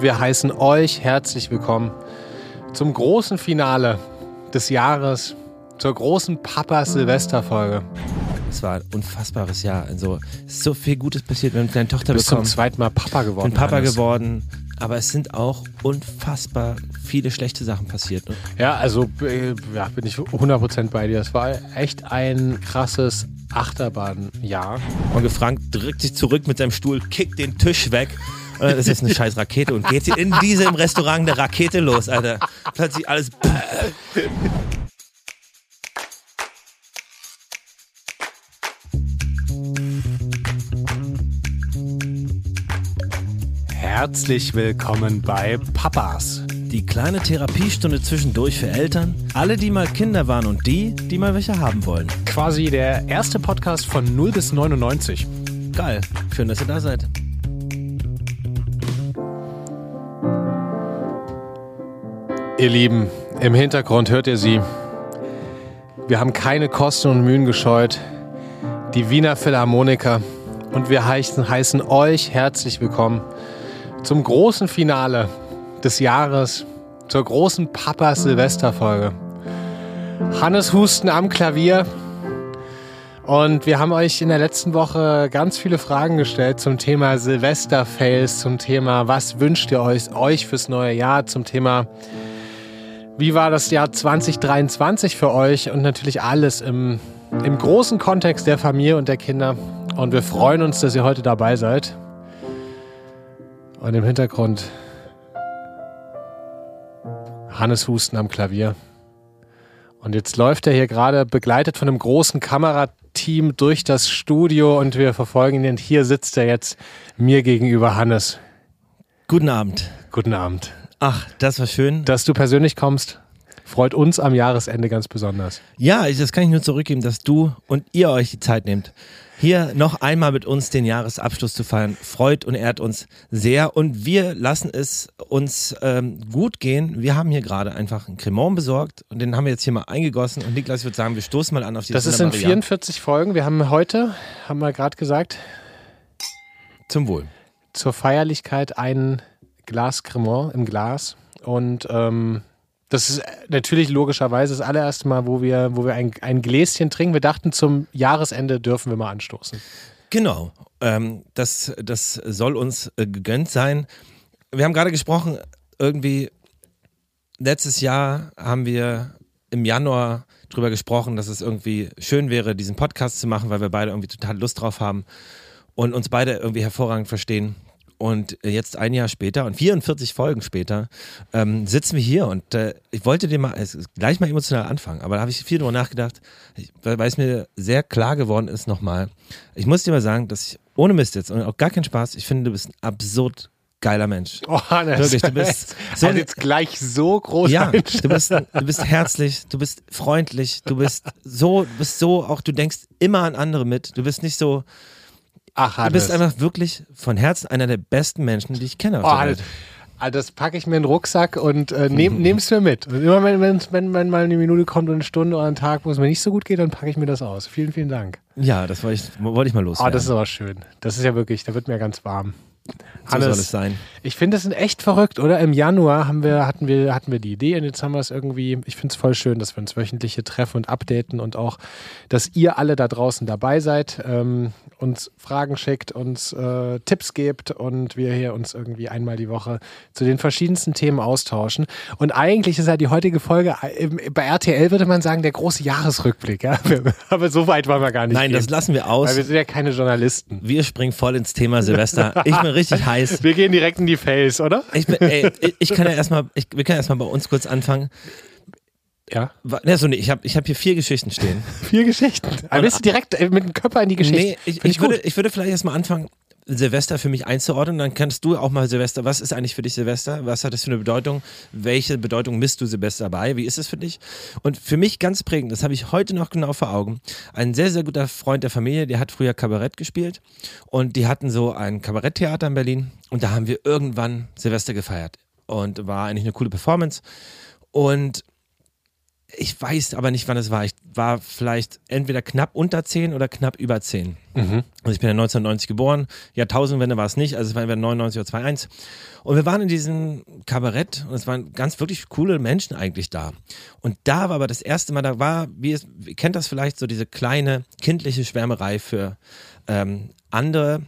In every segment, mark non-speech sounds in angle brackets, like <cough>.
Wir heißen euch herzlich willkommen zum großen Finale des Jahres, zur großen Papa-Silvester-Folge. Es war ein unfassbares Jahr. Also so viel Gutes passiert. Wir haben eine kleine Tochter Du bist bekommen. zum zweiten Mal Papa geworden. bin Papa Hannes. geworden. Aber es sind auch unfassbar viele schlechte Sachen passiert. Ja, also äh, ja, bin ich 100% bei dir. Es war echt ein krasses Achterbahnjahr. Onkel Frank drückt sich zurück mit seinem Stuhl, kickt den Tisch weg. Und dann ist jetzt eine scheiß Rakete und geht sie in diesem Restaurant eine Rakete los, Alter. Plötzlich alles. <laughs> Herzlich willkommen bei Papas. Die kleine Therapiestunde zwischendurch für Eltern, alle, die mal Kinder waren und die, die mal welche haben wollen. Quasi der erste Podcast von 0 bis 99. Geil. Schön, dass ihr da seid. Ihr Lieben, im Hintergrund hört ihr sie. Wir haben keine Kosten und Mühen gescheut. Die Wiener Philharmoniker. Und wir heißen, heißen euch herzlich willkommen zum großen Finale des Jahres, zur großen Papa-Silvester-Folge. Hannes Husten am Klavier. Und wir haben euch in der letzten Woche ganz viele Fragen gestellt zum Thema Silvester-Fails, zum Thema, was wünscht ihr euch, euch fürs neue Jahr, zum Thema, wie war das Jahr 2023 für euch und natürlich alles im, im großen Kontext der Familie und der Kinder. Und wir freuen uns, dass ihr heute dabei seid. Und im Hintergrund Hannes Husten am Klavier. Und jetzt läuft er hier gerade begleitet von einem großen Kamerateam durch das Studio und wir verfolgen ihn. Und hier sitzt er jetzt mir gegenüber, Hannes. Guten Abend. Guten Abend. Ach, das war schön. Dass du persönlich kommst, freut uns am Jahresende ganz besonders. Ja, das kann ich nur zurückgeben, dass du und ihr euch die Zeit nehmt, hier noch einmal mit uns den Jahresabschluss zu feiern. Freut und ehrt uns sehr und wir lassen es uns ähm, gut gehen. Wir haben hier gerade einfach einen Cremant besorgt und den haben wir jetzt hier mal eingegossen und Niklas, ich würde sagen, wir stoßen mal an auf die Das ist in 44 Folgen. Wir haben heute, haben wir gerade gesagt, Zum Wohl. zur Feierlichkeit ein Glas Cremant im Glas. Und ähm, das ist natürlich logischerweise das allererste Mal, wo wir, wo wir ein, ein Gläschen trinken. Wir dachten, zum Jahresende dürfen wir mal anstoßen. Genau. Ähm, das, das soll uns äh, gegönnt sein. Wir haben gerade gesprochen, irgendwie letztes Jahr haben wir im Januar drüber gesprochen, dass es irgendwie schön wäre, diesen Podcast zu machen, weil wir beide irgendwie total Lust drauf haben und uns beide irgendwie hervorragend verstehen. Und jetzt ein Jahr später und 44 Folgen später ähm, sitzen wir hier und äh, ich wollte dir mal ist gleich mal emotional anfangen, aber da habe ich viel drüber nachgedacht, weil es mir sehr klar geworden ist nochmal. Ich muss dir mal sagen, dass ich ohne Mist jetzt und auch gar keinen Spaß, ich finde, du bist ein absurd geiler Mensch. Oh, Hannes. Wirklich, du bist <laughs> so so ein- jetzt gleich so groß. Ja, du bist, du bist herzlich, du bist freundlich, du bist so, du bist so, auch du denkst immer an andere mit. Du bist nicht so, Ach, du Hannes. bist einfach wirklich von Herzen einer der besten Menschen, die ich kenne. Auf Oh, Hannes. Ah, Das packe ich mir in den Rucksack und äh, nehm, <laughs> nehm's mir mit. Und immer wenn, wenn, wenn, wenn mal eine Minute kommt und eine Stunde oder ein Tag, wo es mir nicht so gut geht, dann packe ich mir das aus. Vielen, vielen Dank. Ja, das wollte ich, wollte ich mal Oh, loswerden. das ist aber schön. Das ist ja wirklich, da wird mir ganz warm. so soll es sein. Ich finde das echt verrückt, oder? Im Januar haben wir, hatten, wir, hatten wir die Idee und jetzt haben wir es irgendwie, ich finde es voll schön, dass wir uns wöchentlich hier treffen und updaten und auch, dass ihr alle da draußen dabei seid, ähm, uns Fragen schickt, uns äh, Tipps gebt und wir hier uns irgendwie einmal die Woche zu den verschiedensten Themen austauschen. Und eigentlich ist ja die heutige Folge, äh, bei RTL würde man sagen, der große Jahresrückblick. Ja? <laughs> Aber so weit wollen wir gar nicht Nein, gehen. das lassen wir aus. Weil wir sind ja keine Journalisten. Wir springen voll ins Thema Silvester. Ich bin richtig <laughs> heiß. Wir gehen direkt in die Face, oder? Ich, bin, ey, ich- ich kann ja erstmal, ich, wir können erstmal bei uns kurz anfangen. Ja. So, nee, ich habe ich hab hier vier Geschichten stehen. Vier Geschichten. Aber bist du direkt äh, mit dem Körper in die Geschichte? Nee, ich, Find ich, würde, ich würde vielleicht erstmal anfangen, Silvester für mich einzuordnen. Dann kannst du auch mal Silvester, was ist eigentlich für dich Silvester? Was hat das für eine Bedeutung? Welche Bedeutung misst du Silvester bei? Wie ist es für dich? Und für mich ganz prägend, das habe ich heute noch genau vor Augen. Ein sehr, sehr guter Freund der Familie, der hat früher Kabarett gespielt und die hatten so ein Kabaretttheater in Berlin und da haben wir irgendwann Silvester gefeiert und war eigentlich eine coole Performance. Und ich weiß aber nicht, wann es war. Ich war vielleicht entweder knapp unter 10 oder knapp über 10. Mhm. Also ich bin ja 1990 geboren, Jahrtausendwende war es nicht, also es war entweder 99 oder 21. Und wir waren in diesem Kabarett und es waren ganz wirklich coole Menschen eigentlich da. Und da war aber das erste Mal, da war, wie es, ihr kennt das vielleicht, so diese kleine kindliche Schwärmerei für ähm, andere.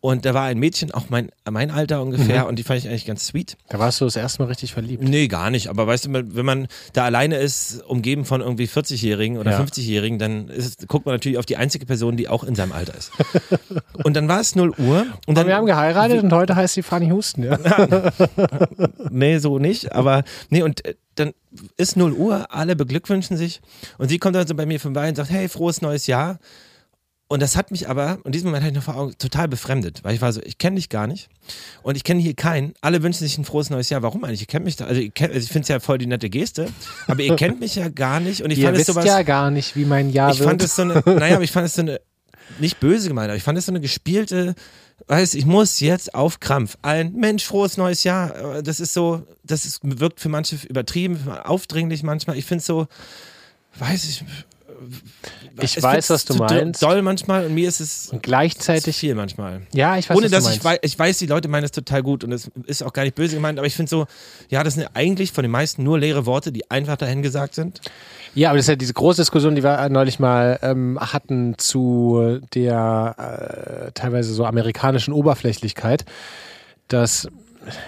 Und da war ein Mädchen, auch mein, mein Alter ungefähr, und die fand ich eigentlich ganz sweet. Da warst du das erste Mal richtig verliebt. Nee, gar nicht. Aber weißt du, wenn man da alleine ist, umgeben von irgendwie 40-Jährigen oder Ja. 50-Jährigen, dann ist, guckt man natürlich auf die einzige Person, die auch in seinem Alter ist. <laughs> und dann war es 0 Uhr. Und dann, wir haben geheiratet und heute heißt sie Fanny Husten, ja. <laughs> nee, so nicht. Aber nee, und äh, dann ist 0 Uhr, alle beglückwünschen sich. Und sie kommt dann so bei mir vorbei und sagt, hey, frohes neues Jahr. Und das hat mich aber, in diesem Moment hatte ich noch vor Augen, total befremdet, weil ich war so, ich kenne dich gar nicht und ich kenne hier keinen. Alle wünschen sich ein frohes neues Jahr. Warum eigentlich? Ihr kennt mich da, also, kennt, also ich finde es ja voll die nette Geste, aber ihr kennt mich ja gar nicht und ich Ihr fand es wisst sowas. ja gar nicht, wie mein Jahr ich wird. fand es so eine, naja, aber ich fand es so eine, nicht böse gemeint, aber ich fand es so eine gespielte, weiß ich muss jetzt auf Krampf ein Mensch frohes neues Jahr. Das ist so, das ist, wirkt für manche übertrieben, aufdringlich manchmal. Ich finde es so, weiß ich. Ich weiß, was du meinst. Doll manchmal und mir ist es und gleichzeitig, viel manchmal. ja, ich weiß, Ohne was dass du ich meinst. weiß, ich weiß, die Leute meinen es total gut und es ist auch gar nicht böse gemeint, aber ich finde so, ja, das sind eigentlich von den meisten nur leere Worte, die einfach dahin gesagt sind. Ja, aber das ist ja diese große Diskussion, die wir neulich mal ähm, hatten zu der äh, teilweise so amerikanischen Oberflächlichkeit. Das,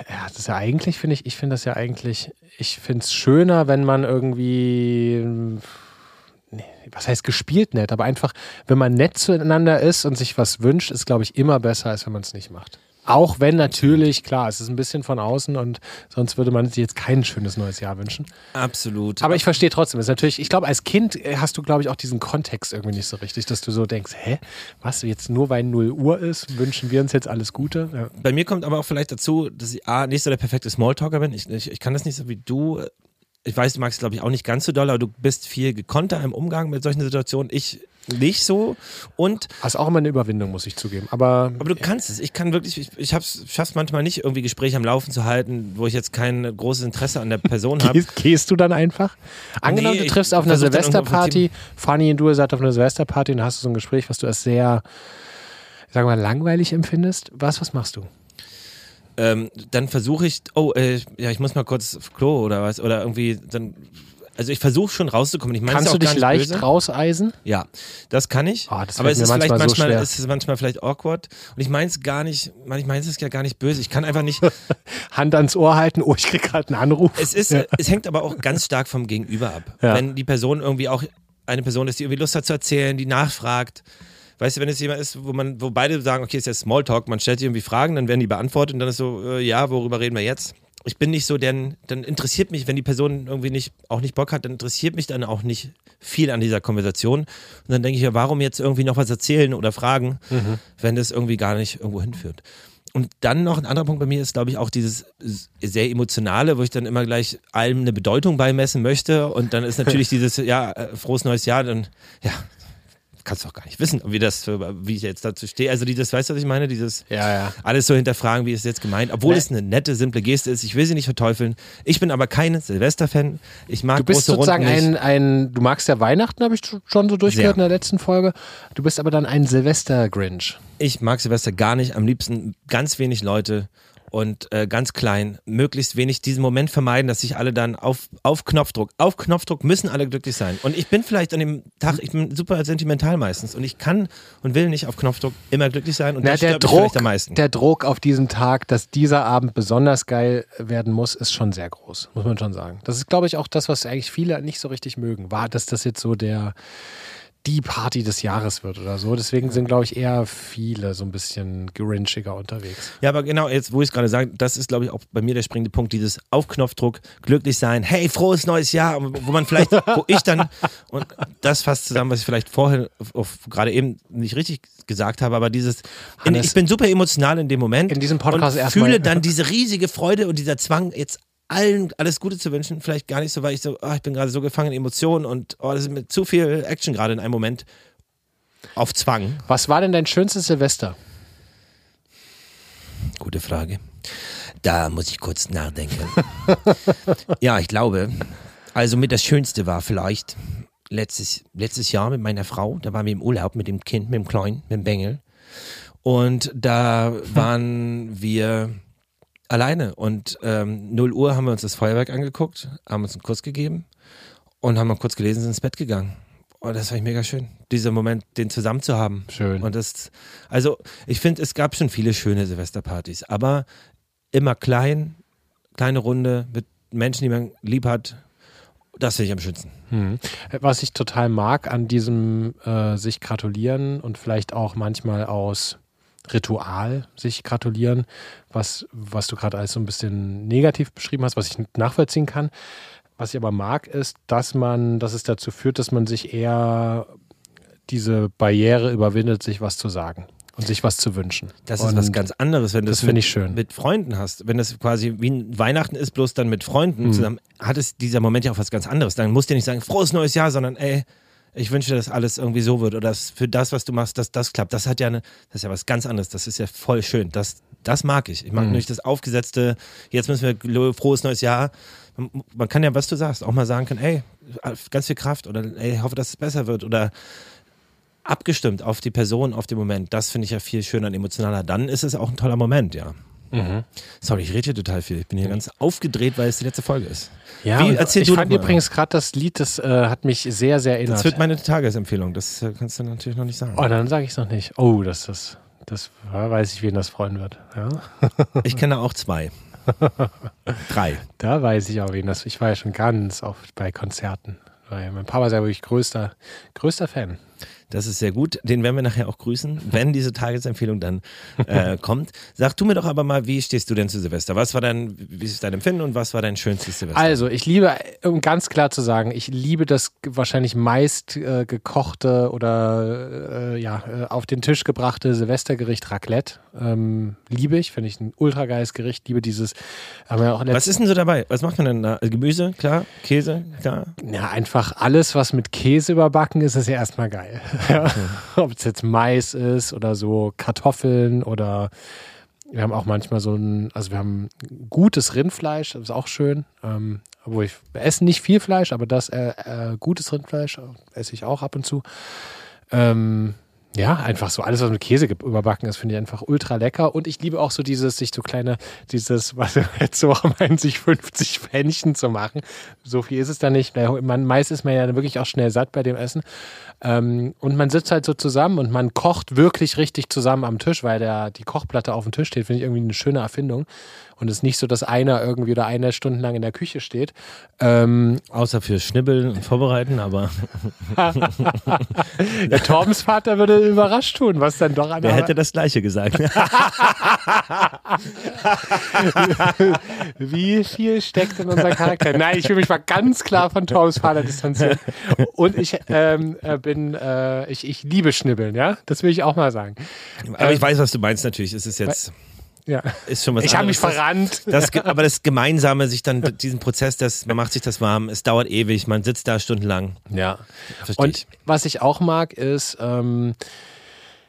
ja, das ist ja eigentlich, finde ich, ich finde das ja eigentlich, ich finde es schöner, wenn man irgendwie, was heißt gespielt nett, aber einfach, wenn man nett zueinander ist und sich was wünscht, ist, glaube ich, immer besser, als wenn man es nicht macht. Auch wenn natürlich, klar, es ist ein bisschen von außen und sonst würde man sich jetzt kein schönes neues Jahr wünschen. Absolut. Aber ich verstehe trotzdem, es ist natürlich, ich glaube, als Kind äh, hast du, glaube ich, auch diesen Kontext irgendwie nicht so richtig, dass du so denkst, hä, was, jetzt nur weil 0 Uhr ist, wünschen wir uns jetzt alles Gute? Ja. Bei mir kommt aber auch vielleicht dazu, dass ich A, nicht so der perfekte Smalltalker bin. Ich, ich, ich kann das nicht so wie du. Ich weiß, du magst es, glaube ich, auch nicht ganz so doll, aber du bist viel gekonnter im Umgang mit solchen Situationen. Ich nicht so. Und, Das ist auch immer eine Überwindung, muss ich zugeben. Aber, aber du kannst es. Ich kann wirklich, ich, ich hab's, schaff's manchmal nicht, irgendwie Gespräche am Laufen zu halten, wo ich jetzt kein großes Interesse an der Person <laughs> habe. gehst, gehst du dann einfach? Angenommen, Nee, du triffst auf einer Silvesterparty, Fanny und du seid auf einer Silvesterparty und hast du so ein Gespräch, was du als sehr, sagen wir mal, langweilig empfindest. Was, was machst du? Ähm, dann versuche ich, oh, äh, ja, ich muss mal kurz auf Klo oder was, oder irgendwie dann. Also ich versuche schon rauszukommen. Ich Kannst du ist dich leicht böse. rauseisen? Ja, das kann ich. Ah, das aber es ist vielleicht manchmal so manchmal, schwer. es ist manchmal vielleicht awkward. Und ich meine es gar nicht, ich meine es ist ja gar nicht böse. Ich kann einfach nicht. <laughs> Hand ans Ohr halten, oh, ich krieg gerade einen Anruf. Es ist, es hängt aber auch ganz stark vom Gegenüber ab. Ja. Wenn die Person irgendwie auch eine Person ist, die irgendwie Lust hat zu erzählen, die nachfragt. Weißt du, wenn es jemand ist, wo man, wo beide sagen, okay, ist jetzt Smalltalk, man stellt sich irgendwie Fragen, dann werden die beantwortet und dann ist so, äh, ja, worüber reden wir jetzt? Ich bin nicht so, denn dann interessiert mich, wenn die Person irgendwie nicht, auch nicht Bock hat, dann interessiert mich dann auch nicht viel an dieser Konversation. Und dann denke ich ja, warum jetzt irgendwie noch was erzählen oder fragen, wenn das irgendwie gar nicht irgendwo hinführt. Und dann noch ein anderer Punkt bei mir ist, glaube ich, auch dieses sehr emotionale, wo ich dann immer gleich allem eine Bedeutung beimessen möchte. Und dann ist natürlich <laughs> dieses, ja, äh, frohes neues Jahr, dann, ja, kannst du auch gar nicht wissen, wie das, wie ich jetzt dazu stehe. Also dieses, weißt du, was ich meine? Dieses Ja, ja. alles so hinterfragen, wie ist es jetzt gemeint, obwohl Nee. es eine nette, simple Geste ist. Ich will sie nicht verteufeln. Ich bin aber kein Silvester-Fan. Ich mag Du bist sozusagen ein, ein, du magst ja Weihnachten, habe ich schon so durchgehört Sehr. in der letzten Folge. Du bist aber dann ein Silvester-Grinch. Ich mag Silvester gar nicht. Am liebsten ganz wenig Leute und äh, ganz klein. Möglichst wenig diesen Moment vermeiden, dass sich alle dann auf, auf Knopfdruck, auf Knopfdruck müssen alle glücklich sein. Und ich bin vielleicht an dem Tag, ich bin super sentimental meistens und ich kann und will nicht auf Knopfdruck immer glücklich sein und Na, das der, Druck, vielleicht am meisten. der Druck auf diesem Tag, dass dieser Abend besonders geil werden muss, ist schon sehr groß, muss man schon sagen. Das ist, glaube ich, auch das, was eigentlich viele nicht so richtig mögen, war, dass das jetzt so der die Party des Jahres wird oder so. Deswegen sind, glaube ich, eher viele so ein bisschen grinchiger unterwegs. Ja, aber genau, jetzt, wo ich es gerade sage, das ist, glaube ich, auch bei mir der springende Punkt, dieses auf Knopfdruck, glücklich sein, hey, frohes neues Jahr, wo man vielleicht, wo ich dann, <laughs> und das fasst zusammen, was ich vielleicht vorher gerade eben nicht richtig gesagt habe, aber dieses, in, Hannes, ich bin super emotional in dem Moment in diesem Podcast erstmal- fühle dann diese riesige Freude und dieser Zwang, jetzt allen alles Gute zu wünschen, vielleicht gar nicht so, weil ich so, ah, ich bin gerade so gefangen in Emotionen und oh, das ist mit zu viel Action gerade in einem Moment auf Zwang. Was war denn dein schönstes Silvester? Gute Frage. Da muss ich kurz nachdenken. <laughs> ja, ich glaube, Also mit das Schönste war vielleicht letztes, letztes Jahr mit meiner Frau, da waren wir im Urlaub mit dem Kind, mit dem Kleinen, mit dem Bengel. Und da <laughs> waren wir alleine und ähm, 0 Uhr haben wir uns das Feuerwerk angeguckt, haben uns einen Kuss gegeben und haben mal kurz gelesen, sind ins Bett gegangen. Und das fand ich mega schön, dieser Moment, den zusammen zu haben. Schön. Und das, also ich finde, es gab schon viele schöne Silvesterpartys, aber immer klein, kleine Runde mit Menschen, die man lieb hat. Das finde ich am schönsten. Hm. Was ich total mag an diesem äh, sich gratulieren und vielleicht auch manchmal aus Ritual sich gratulieren, was, was du gerade als so ein bisschen negativ beschrieben hast, was ich nachvollziehen kann. Was ich aber mag, ist, dass man, dass es dazu führt, dass man sich eher diese Barriere überwindet, sich was zu sagen und sich was zu wünschen. Das und ist was ganz anderes, wenn du das es finde mit, ich schön. mit Freunden hast. Wenn das quasi wie ein Weihnachten ist, bloß dann mit Freunden Mhm. zusammen, hat es dieser Moment ja auch was ganz anderes. Dann musst du nicht sagen, frohes neues Jahr, sondern ey, ich wünsche, dass alles irgendwie so wird oder dass für das, was du machst, dass das klappt. Das hat ja eine, das ist ja was ganz anderes. Das ist ja voll schön. Das, das mag ich. Ich mag Mhm. nicht das aufgesetzte, jetzt müssen wir frohes neues Jahr. Man, man kann ja, was du sagst, auch mal sagen können, ey, ganz viel Kraft oder ey, ich hoffe, dass es besser wird oder abgestimmt auf die Person, auf den Moment. Das finde ich ja viel schöner und emotionaler. Dann ist es auch ein toller Moment, ja. Mhm. Sorry, ich rede hier total viel. Ich bin hier ganz aufgedreht, weil es die letzte Folge ist. Ja, Wie, erzähl ich du fand übrigens gerade das Lied, das äh, hat mich sehr, sehr erinnert. Das wird meine Tagesempfehlung. Das äh, kannst du natürlich noch nicht sagen. oh, dann sage ich es noch nicht. Oh, das, das, das ja, weiß ich, wen das freuen wird. Ja. <laughs> Ich kenne auch zwei. <laughs> Drei. Da weiß ich auch, wen das. Ich war ja schon ganz oft bei Konzerten. Weil mein Papa ist ja wirklich größter, größter Fan. Das ist sehr gut. Den werden wir nachher auch grüßen, wenn diese Tagesempfehlung dann äh, <laughs> kommt. Sag du mir doch aber mal, wie stehst du denn zu Silvester? Was war dein, wie ist dein Empfinden und was war dein schönstes Silvester? Also, ich liebe, um ganz klar zu sagen, ich liebe das wahrscheinlich meist äh, gekochte oder äh, ja, äh, auf den Tisch gebrachte Silvestergericht Raclette. Ähm, liebe ich, finde ich ein ultra geiles Gericht. Liebe dieses, was ist denn so dabei? Was macht man denn da? Also Gemüse, klar, Käse, klar. Ja, einfach alles, was mit Käse überbacken ist, ist ja erstmal geil. <laughs> Ja. Ob es jetzt Mais ist oder so Kartoffeln oder wir haben auch manchmal so ein, also wir haben gutes Rindfleisch, das ist auch schön. Ähm, obwohl ich wir essen nicht viel Fleisch, aber das äh, äh, gutes Rindfleisch esse ich auch ab und zu. Ähm, ja, einfach so alles, was mit Käse überbacken ist, finde ich einfach ultra lecker. Und ich liebe auch so dieses, sich so kleine, dieses, <laughs> was letzte Woche meinen, sich 50 Pfännchen zu machen. So viel ist es da nicht. Man, meist ist man ja wirklich auch schnell satt bei dem Essen. Ähm, und man sitzt halt so zusammen und man kocht wirklich richtig zusammen am Tisch, weil der, die Kochplatte auf dem Tisch steht, finde ich irgendwie eine schöne Erfindung. Und es ist nicht so, dass einer irgendwie oder einer stundenlang in der Küche steht. Ähm, Außer für Schnibbeln und Vorbereiten, aber <laughs> der Torbens Vater würde überrascht tun, was dann doch an wer hätte das Gleiche gesagt? <laughs> Wie viel steckt in unser Charakter? Nein, ich will mich mal ganz klar von Torbens Vater distanzieren. Und ich ähm, äh, bin, äh, ich, ich liebe Schnibbeln, ja? Das will ich auch mal sagen. aber ich weiß, was du meinst natürlich. Es ist jetzt, Ja. ist schon was Ich habe mich verrannt. Das, das, aber das Gemeinsame, sich dann diesen Prozess, das, man macht sich das warm, es dauert ewig, man sitzt da stundenlang. Ja. Verstehe Und ich. was ich auch mag, ist, ähm,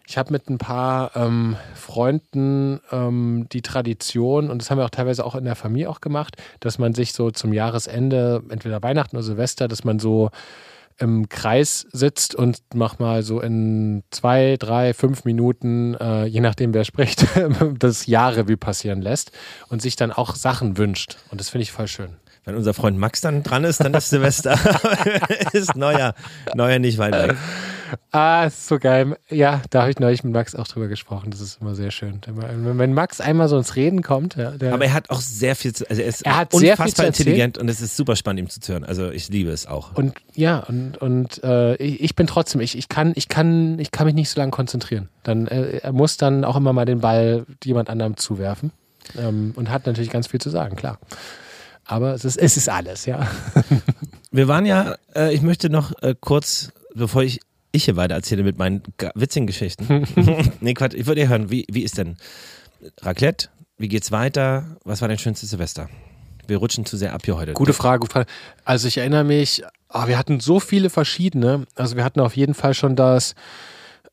ich habe mit ein paar ähm, Freunden ähm, die Tradition, und das haben wir auch teilweise auch in der Familie auch gemacht, dass man sich so zum Jahresende, entweder Weihnachten oder Silvester, dass man so im Kreis sitzt und mach mal so in zwei, drei, fünf Minuten, äh, je nachdem wer spricht, <laughs> das Jahrrevue passieren lässt und sich dann auch Sachen wünscht. Und das finde ich voll schön. Wenn unser Freund Max dann dran ist, dann ist Silvester. <laughs> <laughs> ist neuer, neuer nicht weit weg. Ah, ist so geil. Ja, da habe ich neulich mit Max auch drüber gesprochen. Das ist immer sehr schön. Wenn Max einmal so ins Reden kommt, ja, der, Aber er hat auch sehr viel zu, also er ist Er hat sehr viel unfassbar intelligent und es ist super spannend, ihm zuzuhören. Also ich liebe es auch. und ja, und, und äh, ich, ich bin trotzdem, ich, ich, kann, ich, kann, ich kann mich nicht so lange konzentrieren. Dann, äh, er muss dann auch immer mal den Ball jemand anderem zuwerfen ähm, und hat natürlich ganz viel zu sagen, klar. Aber es ist, es ist alles, ja. <laughs> Wir waren ja, äh, ich möchte noch äh, kurz, bevor ich, ich hier weiter erzähle mit meinen witzigen Geschichten. <laughs> nee, Quatsch, ich würde hören, wie, wie ist denn Raclette? Wie geht's weiter? Was war dein schönstes Silvester? Wir rutschen zu sehr ab hier heute. Gute Frage, gute Frage. Also ich erinnere mich, ah, wir hatten so viele verschiedene. Also wir hatten auf jeden Fall schon das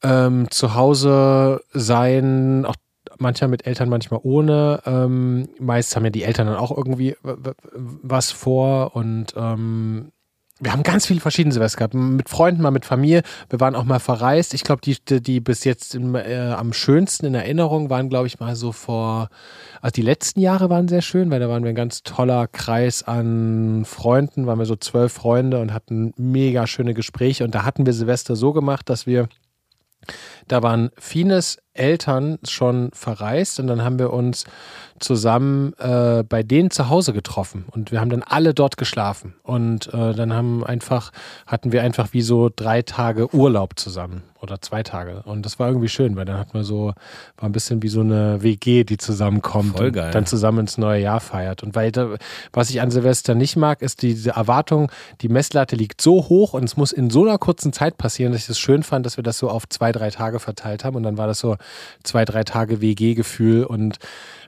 ähm, Zuhause sein, auch manchmal mit Eltern, manchmal ohne. Ähm, meist haben ja die Eltern dann auch irgendwie was vor und ähm, wir haben ganz viele verschiedene Silvester gehabt. Mit Freunden, mal mit Familie. Wir waren auch mal verreist. Ich glaube, die, die bis jetzt im, äh, am schönsten in Erinnerung waren, glaube ich, mal so vor. Also die letzten Jahre waren sehr schön, weil da waren wir ein ganz toller Kreis an Freunden. Waren wir so zwölf Freunde und hatten mega schöne Gespräche. Und da hatten wir Silvester so gemacht, dass wir. Da waren Fines Eltern schon verreist und dann haben wir uns zusammen äh, bei denen zu Hause getroffen. Und wir haben dann alle dort geschlafen. Und äh, dann haben einfach hatten wir einfach wie so drei Tage Urlaub zusammen oder zwei Tage. Und das war irgendwie schön, weil dann hat man so war ein bisschen wie so eine WG, die zusammenkommt Voll geil. und dann zusammen ins neue Jahr feiert. Und weil was ich an Silvester nicht mag, ist diese Erwartung, die Messlatte liegt so hoch und es muss in so einer kurzen Zeit passieren, dass ich es das schön fand, dass wir das so auf zwei drei Tage verteilt haben. Und dann war das so zwei, drei Tage WG-Gefühl und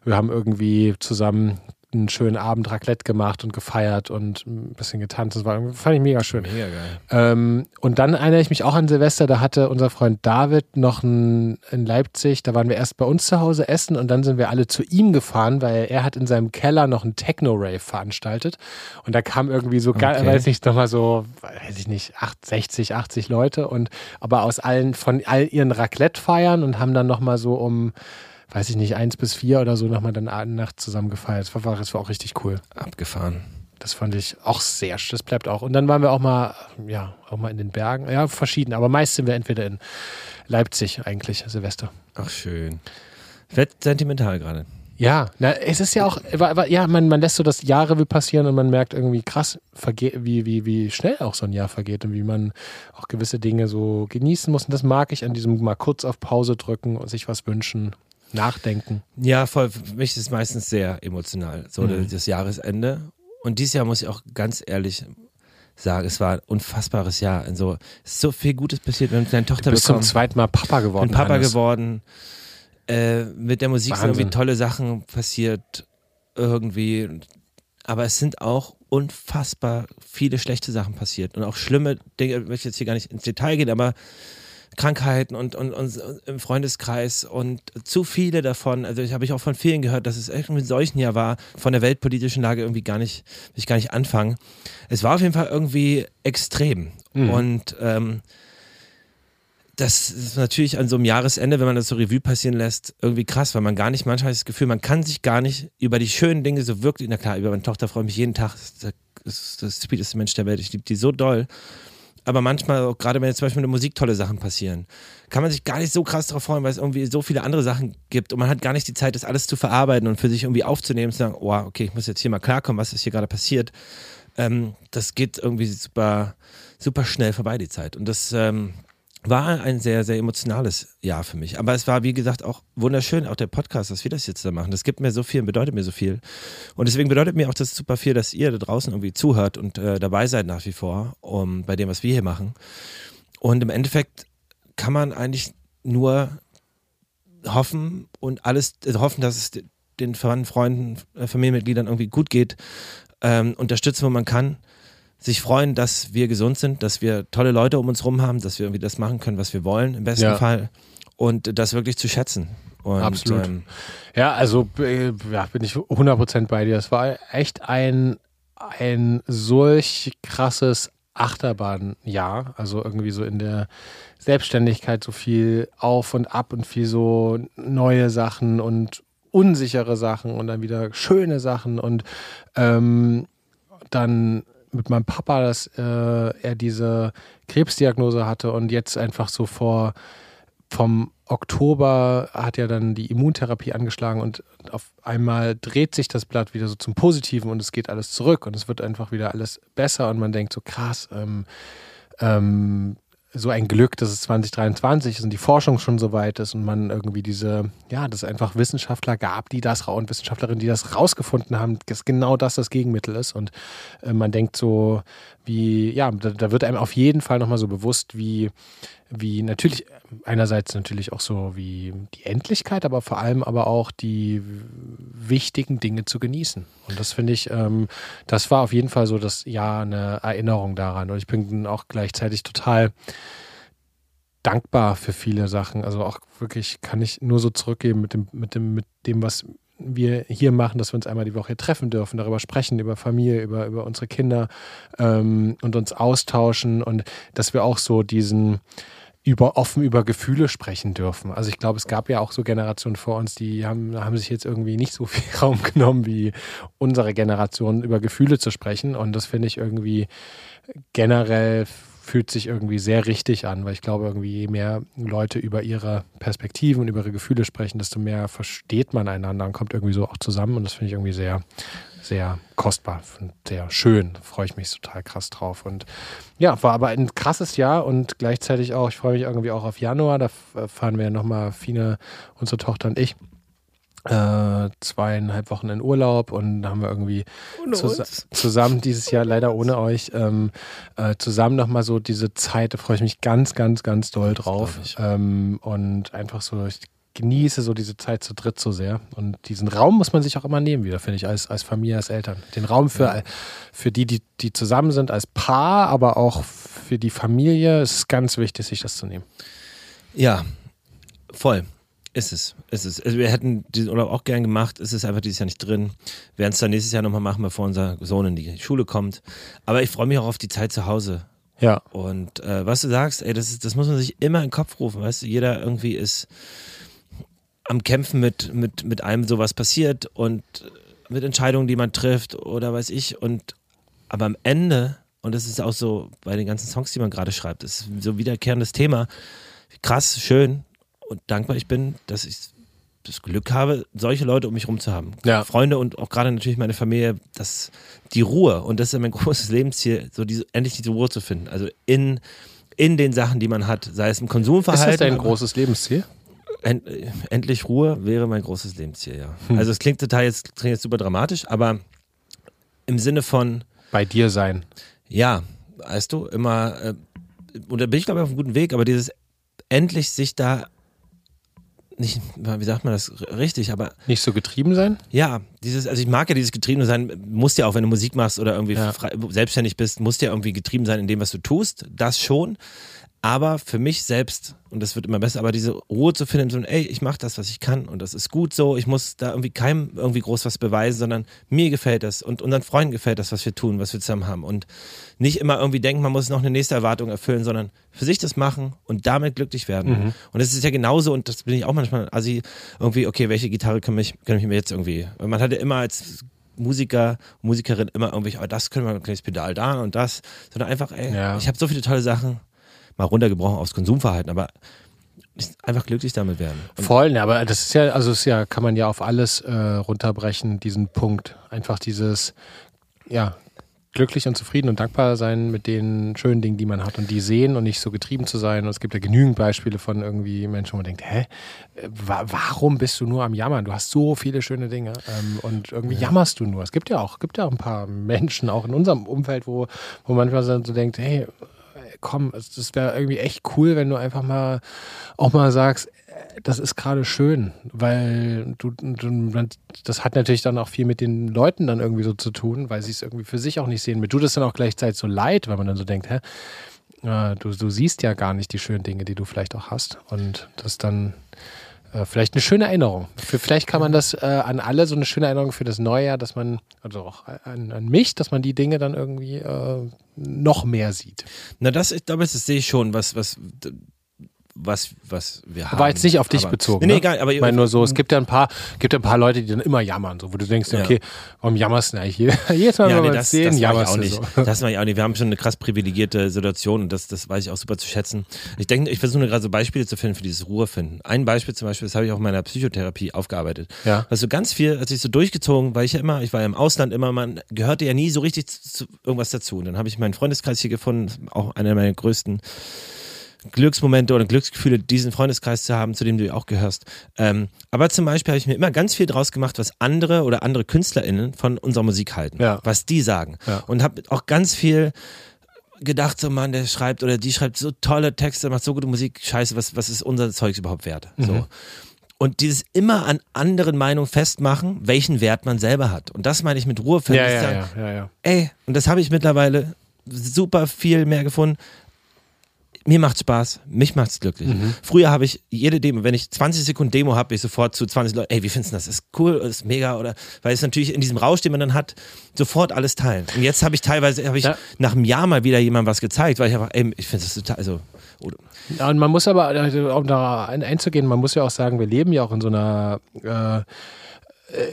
wir haben irgendwie zusammen einen schönen Abend Raclette gemacht und gefeiert und ein bisschen getanzt. Das war, fand ich mega schön. Mega geil. Ähm, und dann erinnere ich mich auch an Silvester, da hatte unser Freund David noch ein, in Leipzig, da waren wir erst bei uns zu Hause essen und dann sind wir alle zu ihm gefahren, weil er hat in seinem Keller noch einen Techno-Rave veranstaltet. Und da kam irgendwie so, okay. weiß nicht, nochmal so, weiß ich nicht, 60, 80 Leute und aber aus allen, von all ihren Raclette-Feiern und haben dann nochmal so um weiß ich nicht, eins bis vier oder so nochmal dann Nacht zusammen gefeiert. Das war, das war auch richtig cool. Abgefahren. Das fand ich auch sehr, das bleibt auch. Und dann waren wir auch mal, ja, auch mal in den Bergen. Ja, verschieden, aber meist sind wir entweder in Leipzig eigentlich, Silvester. Ach, schön. Wird sentimental gerade. Ja, na, es ist ja auch, ja, man, man lässt so das Jahre passieren und man merkt irgendwie krass, wie, wie, wie schnell auch so ein Jahr vergeht und wie man auch gewisse Dinge so genießen muss. Und das mag ich an diesem mal kurz auf Pause drücken und sich was wünschen nachdenken. Ja, voll. Für mich ist es meistens sehr emotional, so mhm. das Jahresende. Und dieses Jahr muss ich auch ganz ehrlich sagen, es war ein unfassbares Jahr. Also, es ist so viel Gutes passiert. Wir haben eine Tochter du bist bekommen. zum zweiten Mal Papa geworden. Bin Papa Hannes. geworden. Äh, mit der Musik Wahnsinn. sind irgendwie tolle Sachen passiert. Irgendwie. Aber es sind auch unfassbar viele schlechte Sachen passiert. Und auch schlimme Dinge, ich möchte jetzt hier gar nicht ins Detail gehen, aber Krankheiten und, und, und im Freundeskreis und zu viele davon. Also ich habe ich auch von vielen gehört, dass es irgendwie in solchen Jahr war, von der weltpolitischen Lage irgendwie gar nicht, will ich gar nicht anfangen. Es war auf jeden Fall irgendwie extrem. Mhm. Und ähm, das ist natürlich an so einem Jahresende, wenn man das so Revue passieren lässt, irgendwie krass, weil man gar nicht, manchmal das Gefühl, man kann sich gar nicht über die schönen Dinge so wirklich, na klar, über meine Tochter freue ich mich jeden Tag, das ist das sweeteste Mensch der Welt, ich liebe die so doll aber manchmal, gerade wenn jetzt zum Beispiel mit der Musik tolle Sachen passieren, kann man sich gar nicht so krass darauf freuen, weil es irgendwie so viele andere Sachen gibt und man hat gar nicht die Zeit, das alles zu verarbeiten und für sich irgendwie aufzunehmen und zu sagen, oh, okay, ich muss jetzt hier mal klarkommen, was ist hier gerade passiert. Ähm, das geht irgendwie super, super schnell vorbei, die Zeit. Und das, ähm, war ein sehr, sehr emotionales Jahr für mich. Aber es war, wie gesagt, auch wunderschön, auch der Podcast, dass wir das jetzt da machen. Das gibt mir so viel und bedeutet mir so viel. Und deswegen bedeutet mir auch das super viel, dass ihr da draußen irgendwie zuhört und äh, dabei seid nach wie vor, um, bei dem, was wir hier machen. Und im Endeffekt kann man eigentlich nur hoffen und alles also hoffen, dass es den Verwandten, Freunden, äh, Familienmitgliedern irgendwie gut geht, ähm, unterstützen, wo man kann sich freuen, dass wir gesund sind, dass wir tolle Leute um uns rum haben, dass wir irgendwie das machen können, was wir wollen, im besten ja. Fall. Und das wirklich zu schätzen. Und, Absolut. Ähm, ja, also äh, ja, bin ich 100% bei dir. Es war echt ein, ein solch krasses Achterbahnjahr. Also irgendwie so in der Selbstständigkeit so viel auf und ab und viel so neue Sachen und unsichere Sachen und dann wieder schöne Sachen und ähm, dann mit meinem Papa, dass äh, er diese Krebsdiagnose hatte und jetzt einfach so vor vom Oktober hat ja dann die Immuntherapie angeschlagen und auf einmal dreht sich das Blatt wieder so zum Positiven und es geht alles zurück und es wird einfach wieder alles besser und man denkt so krass, ähm, ähm, so ein Glück, dass es 2023 ist und die Forschung schon so weit ist und man irgendwie diese, ja, dass es einfach Wissenschaftler gab, die das und Wissenschaftlerinnen, die das rausgefunden haben, dass genau das das Gegenmittel ist. Und äh, man denkt so, wie, ja, da, da wird einem auf jeden Fall nochmal so bewusst, wie, wie natürlich einerseits natürlich auch so wie die Endlichkeit, aber vor allem aber auch die wichtigen Dinge zu genießen. Und das finde ich, ähm, das war auf jeden Fall so das ja eine Erinnerung daran. Und ich bin auch gleichzeitig total dankbar für viele Sachen. Also auch wirklich kann ich nur so zurückgeben mit dem, mit dem, mit dem, was wir hier machen, dass wir uns einmal die Woche treffen dürfen, darüber sprechen, über Familie, über, über unsere Kinder ähm, und uns austauschen und dass wir auch so diesen über offen über Gefühle sprechen dürfen. Also ich glaube, es gab ja auch so Generationen vor uns, die haben, haben sich jetzt irgendwie nicht so <laughs> viel Raum genommen wie unsere Generation, über Gefühle zu sprechen. Und das finde ich irgendwie generell fühlt sich irgendwie sehr richtig an, weil ich glaube, irgendwie je mehr Leute über ihre Perspektiven und über ihre Gefühle sprechen, desto mehr versteht man einander und kommt irgendwie so auch zusammen. Und das finde ich irgendwie sehr, sehr kostbar und sehr schön. Da freue ich mich total krass drauf. Und ja, war aber ein krasses Jahr und gleichzeitig auch, ich freue mich irgendwie auch auf Januar. Da fahren wir ja nochmal, Fine, unsere Tochter und ich, äh, zweieinhalb Wochen in Urlaub und haben wir irgendwie zus zusammen dieses Jahr, leider ohne euch, ähm, äh, zusammen nochmal so diese Zeit, da freue ich mich ganz, ganz, ganz doll drauf. Ähm, und einfach so, ich genieße so diese Zeit zu dritt so sehr. Und diesen Raum muss man sich auch immer nehmen, wieder, finde ich, als, als Familie, als Eltern. Den Raum für, ja. für die, die, die zusammen sind, als Paar, aber auch für die Familie ist ganz wichtig, sich das zu nehmen. Ja, voll. Ist es, ist es. Also wir hätten diesen Urlaub auch gern gemacht, ist es einfach dieses Jahr nicht drin. Wir werden es dann nächstes Jahr nochmal machen, bevor unser Sohn in die Schule kommt. Aber ich freue mich auch auf die Zeit zu Hause. Ja. Und äh, was du sagst, ey, das, ist, das muss man sich immer in den Kopf rufen, weißt du, jeder irgendwie ist am Kämpfen mit, mit, mit einem sowas passiert und mit Entscheidungen, die man trifft oder weiß ich. Und aber am Ende, und das ist auch so bei den ganzen Songs, die man gerade schreibt, das ist so ein wiederkehrendes Thema. Krass, schön, und dankbar ich bin, dass ich das Glück habe, solche Leute um mich herum zu haben. Ja. Freunde und auch gerade natürlich meine Familie, dass die Ruhe, und das ist mein <laughs> großes Lebensziel, so diese, endlich diese Ruhe zu finden. Also in, in den Sachen, die man hat, sei es im Konsumverhalten. Ist das dein großes Lebensziel? End, endlich Ruhe wäre mein großes Lebensziel, ja. Hm. Also es klingt total jetzt, klingt jetzt super dramatisch, aber im Sinne von bei dir sein. Ja, weißt du, immer, äh, und da bin ich glaube ich auf einem guten Weg, aber dieses endlich sich da nicht, wie sagt man das richtig, aber. Nicht so getrieben sein? Ja, dieses, also ich mag ja dieses getrieben sein, musst ja auch, wenn du Musik machst oder irgendwie ja. frei, selbstständig bist, musst ja irgendwie getrieben sein in dem, was du tust. Das schon. Aber für mich selbst, und das wird immer besser, aber diese Ruhe zu finden, so, ey, ich mache das, was ich kann und das ist gut so, ich muss da irgendwie keinem irgendwie groß was beweisen, sondern mir gefällt das und unseren Freunden gefällt das, was wir tun, was wir zusammen haben. Und nicht immer irgendwie denken, man muss noch eine nächste Erwartung erfüllen, sondern für sich das machen und damit glücklich werden. Mhm. Und das ist ja genauso, und das bin ich auch manchmal, also irgendwie, okay, welche Gitarre kann ich, kann ich mir jetzt irgendwie, weil man hat ja immer als Musiker, Musikerin immer irgendwie, oh, das können wir ein kleines Pedal da und das, sondern einfach, ey, ja. ich habe so viele tolle Sachen, mal runtergebrochen aufs Konsumverhalten, aber einfach glücklich damit werden. Und Voll, ne, aber das ist ja, also ist ja, kann man ja auf alles äh, runterbrechen, diesen Punkt. Einfach dieses, ja, glücklich und zufrieden und dankbar sein mit den schönen Dingen, die man hat und die sehen und nicht so getrieben zu sein. Und es gibt ja genügend Beispiele von irgendwie Menschen, wo man denkt, hä, warum bist du nur am Jammern? Du hast so viele schöne Dinge ähm, und irgendwie ja. jammerst du nur. Es gibt ja auch, gibt ja auch ein paar Menschen, auch in unserem Umfeld, wo, wo manchmal so denkt, hey, komm, das wäre irgendwie echt cool, wenn du einfach mal auch mal sagst, äh, das ist gerade schön, weil du, du, das hat natürlich dann auch viel mit den Leuten dann irgendwie so zu tun, weil sie es irgendwie für sich auch nicht sehen. Mir tut es dann auch gleichzeitig so leid, weil man dann so denkt, hä, du, du siehst ja gar nicht die schönen Dinge, die du vielleicht auch hast. Und das dann äh, vielleicht eine schöne Erinnerung. Für, vielleicht kann man das äh, an alle so eine schöne Erinnerung für das neue Jahr, dass man, also auch an, an mich, dass man die Dinge dann irgendwie äh, noch mehr sieht. Na, das, ich glaube, das sehe ich schon, was, was was, was wir haben. War jetzt nicht auf dich aber, bezogen. Nee, nee, ne? egal, aber ich meine nur so, es gibt ja ein paar, gibt ja ein paar Leute, die dann immer jammern, so, wo du denkst, ja. okay, warum jammerst du denn eigentlich hier? <laughs> Jedes Mal, ja, nee, das, sehen, das jammerst auch nicht. So. <laughs> Das war ich auch nicht. Wir haben schon eine krass privilegierte Situation und das, das weiß ich auch super zu schätzen. Ich denke, ich versuche gerade so Beispiele zu finden für dieses Ruhefinden. Ein Beispiel zum Beispiel, das habe ich auch in meiner Psychotherapie aufgearbeitet. Ja. Also ganz viel, als ich so durchgezogen, weil ich ja immer, ich war ja im Ausland immer, man gehörte ja nie so richtig zu, zu irgendwas dazu. Und dann habe ich meinen Freundeskreis hier gefunden, auch einer meiner größten Glücksmomente oder Glücksgefühle, diesen Freundeskreis zu haben, zu dem du auch gehörst. Ähm, aber zum Beispiel habe ich mir immer ganz viel draus gemacht, was andere oder andere KünstlerInnen von unserer Musik halten, ja. was die sagen. Ja. Und habe auch ganz viel gedacht, so Mann, der schreibt oder die schreibt so tolle Texte, macht so gute Musik, scheiße, was, was ist unser Zeugs überhaupt wert? Mhm. So. Und dieses immer an anderen Meinungen festmachen, welchen Wert man selber hat. Und das meine ich mit Ruhe. Ja, ja, sagen, ja, ja, ja. Ey, und das habe ich mittlerweile super viel mehr gefunden Mir macht's Spaß, mich macht's glücklich. Mhm. Früher habe ich jede Demo, wenn ich 20 Sekunden Demo habe, bin ich sofort zu 20 Leuten, ey, wie findest du das? Ist cool, ist mega oder weil es natürlich in diesem Rausch, den man dann hat, sofort alles teilen. Und jetzt habe ich teilweise habe ich Ja. nach einem Jahr mal wieder jemandem was gezeigt, weil ich einfach, ey, ich finde das total, also oder, Ja, und man muss aber, also, um da ein- einzugehen, man muss ja auch sagen, wir leben ja auch in so einer äh,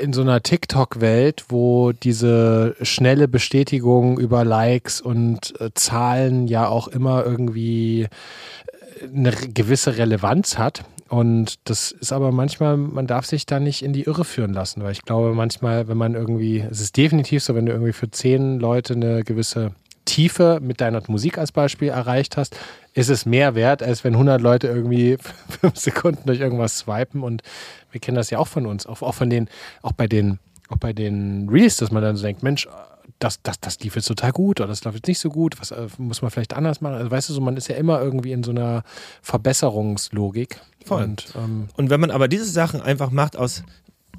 in so einer TikTok-Welt, wo diese schnelle Bestätigung über Likes und äh, Zahlen ja auch immer irgendwie äh, eine gewisse Relevanz hat. Und das ist aber manchmal, man darf sich da nicht in die Irre führen lassen, weil ich glaube, manchmal, wenn man irgendwie, es ist definitiv so, wenn du irgendwie für zehn Leute eine gewisse Tiefe mit deiner Musik als Beispiel erreicht hast, ist es mehr wert, als wenn 100 Leute irgendwie <laughs> fünf Sekunden durch irgendwas swipen und wir kennen das ja auch von uns, auch, auch von den, auch bei den, auch bei den Reels, dass man dann so denkt, Mensch, das, das, das lief jetzt total gut oder das läuft jetzt nicht so gut, was äh, muss man vielleicht anders machen? Also weißt du so, man ist ja immer irgendwie in so einer Verbesserungslogik. Voll. Und, ähm, Und wenn man aber diese Sachen einfach macht aus,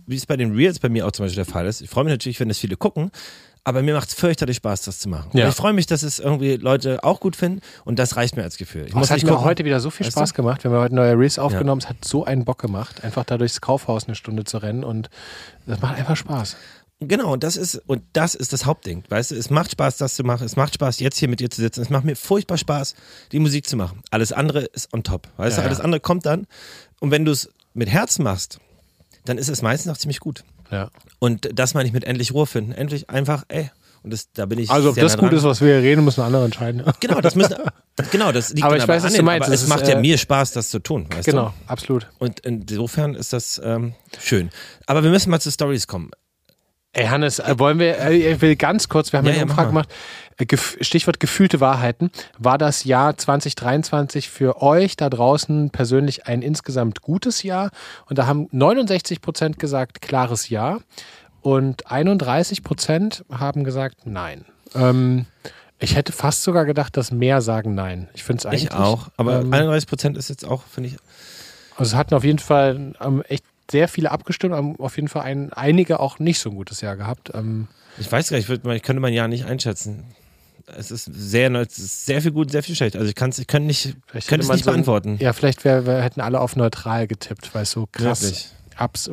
wie es bei den Reels bei mir auch zum Beispiel der Fall ist, ich freue mich natürlich, wenn das viele gucken, aber mir macht es fürchterlich Spaß, das zu machen. Ja. Und ich freue mich, dass es irgendwie Leute auch gut finden und das reicht mir als Gefühl. Ich es hat mir gucken. heute wieder so viel Weißt Spaß du? gemacht. Wir haben heute neue Reels aufgenommen. Es hat so einen Bock gemacht, einfach da durchs Kaufhaus eine Stunde zu rennen und das macht einfach Spaß. Genau, und das ist, und das ist das Hauptding. Weißt du, es macht Spaß, das zu machen. Es macht Spaß, jetzt hier mit dir zu sitzen. Es macht mir furchtbar Spaß, die Musik zu machen. Alles andere ist on top. Weißt Ja, du, alles ja. andere kommt dann. Und wenn du es mit Herz machst, dann ist es meistens auch ziemlich gut. Ja. Und das meine ich mit endlich Ruhe finden. Endlich einfach, ey. Und das, da bin ich. Also ob das nah gut ist, was wir hier reden, müssen andere entscheiden. <laughs> Genau, das müssen. Genau, das liegt Aber ich weiß, an was du meinst. Es ist, macht ja äh, mir Spaß, das zu tun. Weißt Genau, Du? absolut. Und insofern ist das ähm, schön. Aber wir müssen mal zu Stories kommen. Ey, Hannes, äh, wollen wir, äh, ich will ganz kurz, wir haben Ja, eine ja, Umfrage gemacht. Stichwort gefühlte Wahrheiten. War das Jahr 2023 für euch da draußen persönlich ein insgesamt gutes Jahr? Und da haben 69 Prozent gesagt, klares Ja. Und 31 Prozent haben gesagt, nein. Ähm, ich hätte fast sogar gedacht, dass mehr sagen Nein. Ich finde es eigentlich. Ich auch. Aber ähm, 31 Prozent ist jetzt auch, finde ich. Also es hatten auf jeden Fall ähm, echt sehr viele abgestimmt, haben auf jeden Fall ein, einige auch nicht so ein gutes Jahr gehabt. Ähm, Ich weiß gar nicht, ich, würd, ich könnte mein Jahr nicht einschätzen. Es ist sehr, neu- es ist sehr viel gut, sehr viel schlecht. Also ich kann es ich kann nicht, Vielleicht könnte es nicht so ein- beantworten. Ja, vielleicht wär, wär, hätten alle auf neutral getippt, weil es so krass. Wirklich. Ups,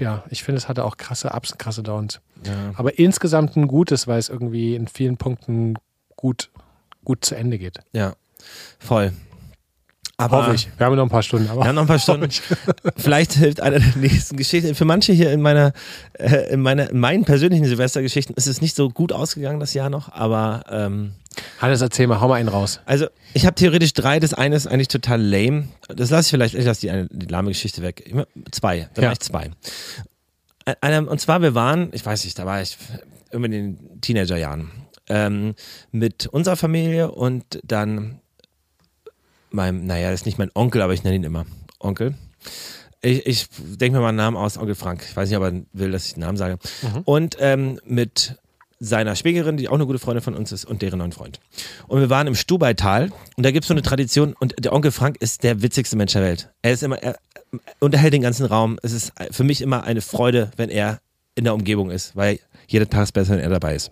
ja, ich finde, es hatte auch krasse Ups und krasse Downs. Ja. Aber insgesamt ein gutes, weil es irgendwie in vielen Punkten gut, gut zu Ende geht. ja, voll. Aber Hoffe ich. Wir haben noch ein paar Stunden. Aber Wir haben noch ein paar <laughs> Stunden. Vielleicht hilft eine der nächsten Geschichten. Für manche hier in meiner, äh, in meiner, in meinen persönlichen Silvestergeschichten ist es nicht so gut ausgegangen das Jahr noch, aber ähm, Hannes, erzähl mal, hau mal einen raus. also ich habe theoretisch drei. Das eine ist eigentlich total lame. Das lasse ich vielleicht, ich lasse die, eine, die lahme Geschichte weg. Immer Zwei, dann Ja. ich zwei. Ä- Eine, und zwar, wir waren, ich weiß nicht, da war ich irgendwie in den Teenagerjahren, ähm, mit unserer Familie und dann meinem, naja, das ist nicht mein Onkel, aber ich nenne ihn immer Onkel. Ich, ich denke mir mal einen Namen aus, Onkel Frank. Ich weiß nicht, ob er will, dass ich den Namen sage. Und ähm, mit seiner Schwägerin, die auch eine gute Freundin von uns ist, und deren neuen Freund. Und wir waren im Stubaital und da gibt es so eine Tradition und der Onkel Frank ist der witzigste Mensch der Welt. Er ist immer, er unterhält den ganzen Raum. Es ist für mich immer eine Freude, wenn er in der Umgebung ist, weil jeder Tag ist besser, wenn er dabei ist.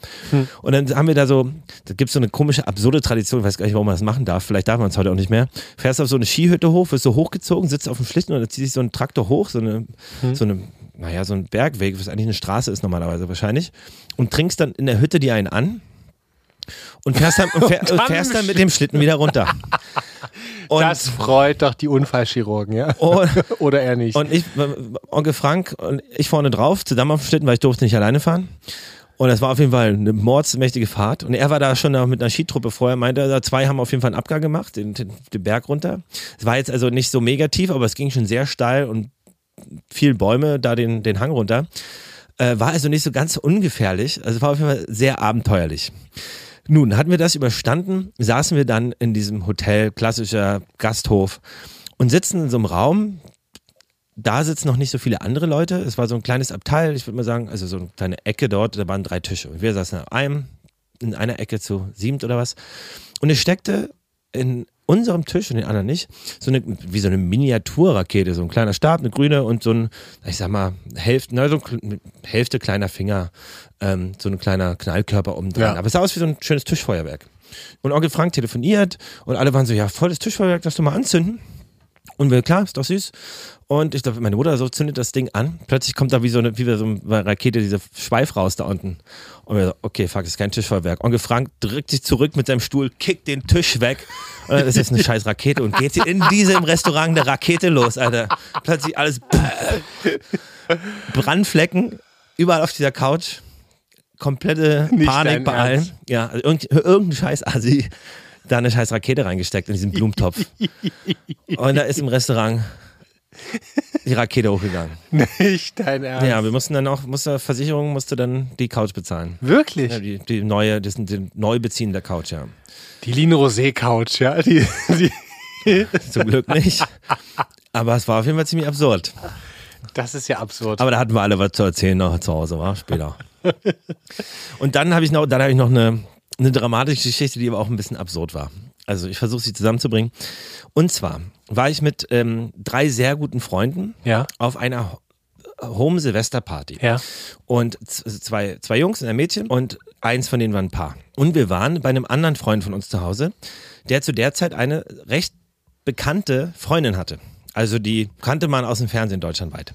Und dann haben wir da so, da gibt es so eine komische, absurde Tradition, ich weiß gar nicht, warum man das machen darf, vielleicht darf man es heute auch nicht mehr. Fährst auf so eine Skihütte hoch, wirst so hochgezogen, sitzt auf dem Schlitten und dann zieht sich so ein Traktor hoch, so eine, so eine, naja, so ein Bergweg, was eigentlich eine Straße ist normalerweise wahrscheinlich, und trinkst dann in der Hütte die einen an und fährst dann, und <laughs> fähr, und dann fährst dann mit dem Schlitten wieder runter. <laughs> Und, das freut doch die Unfallchirurgen, ja? und, <laughs> Oder er nicht. Und ich, Onkel Frank und ich vorne drauf, zusammen auf dem Schlitten, weil ich durfte nicht alleine fahren. Und das war auf jeden Fall eine mordsmächtige Fahrt. Und er war da schon mit einer Skitruppe vorher, meinte er, zwei haben auf jeden Fall einen Abgang gemacht, den, den, den Berg runter. Es war jetzt also nicht so mega tief, aber es ging schon sehr steil und viel Bäume da den, den Hang runter. Äh, war also nicht so ganz ungefährlich. Also war auf jeden Fall sehr abenteuerlich. Nun, hatten wir das überstanden, saßen wir dann in diesem Hotel, klassischer Gasthof, und sitzen in so einem Raum. Da sitzen noch nicht so viele andere Leute. Es war so ein kleines Abteil, ich würde mal sagen, also so eine kleine Ecke dort, da waren drei Tische. Und wir saßen auf einem, in einer Ecke zu siebt oder was. Und es steckte in unserem Tisch und den anderen nicht, so eine, wie so eine Miniaturrakete, so ein kleiner Stab, eine grüne und so ein, ich sag mal, Hälfte, na, so Hälfte kleiner Finger, ähm, so ein kleiner Knallkörper oben dran. Ja. Aber es sah aus wie so ein schönes Tischfeuerwerk. Und Onkel Frank telefoniert und alle waren so, ja, volles Tischfeuerwerk, lass doch mal anzünden. Und wir, klar, ist doch süß. Und ich glaube, meine Mutter so zündet das Ding an. Plötzlich kommt da wie so eine, wie so eine Rakete dieser Schweif raus da unten. Und wir so, okay, fuck, das ist kein Tischfeuerwerk. Onkel Frank drückt sich zurück mit seinem Stuhl, kickt den Tisch weg. Und das ist jetzt eine <laughs> scheiß Rakete. Und geht in diesem Restaurant eine Rakete los, Alter. Plötzlich alles Brandflecken überall auf dieser Couch. Komplette Nicht Panik bei allen. Ja, also irgend, irgendein scheiß Assi da eine scheiß Rakete reingesteckt in diesen Blumentopf. Und da ist im Restaurant die Rakete hochgegangen. <laughs> Nicht dein Ernst. Ja, wir mussten dann auch, musste Versicherung musste dann die Couch bezahlen. Wirklich? Ja, die, die neue, das sind die Neubeziehen der Couch, ja. Die Line Rosé Couch, ja. Die, die, <laughs> Zum Glück nicht. Aber es war auf jeden Fall ziemlich absurd. das ist ja absurd. Aber da hatten wir alle was zu erzählen noch zu Hause, war später. Und dann habe ich noch, dann habe ich noch eine, eine dramatische Geschichte, die aber auch ein bisschen absurd war. Also ich versuche sie zusammenzubringen. Und zwar war ich mit ähm, drei sehr guten Freunden ja. auf einer Home Silvester Party. Ja. Und zwei, zwei Jungs und ein Mädchen und eins von denen war ein Paar. Und wir waren bei einem anderen Freund von uns zu Hause, der zu der Zeit eine recht bekannte Freundin hatte. Also die kannte man aus dem Fernsehen deutschlandweit.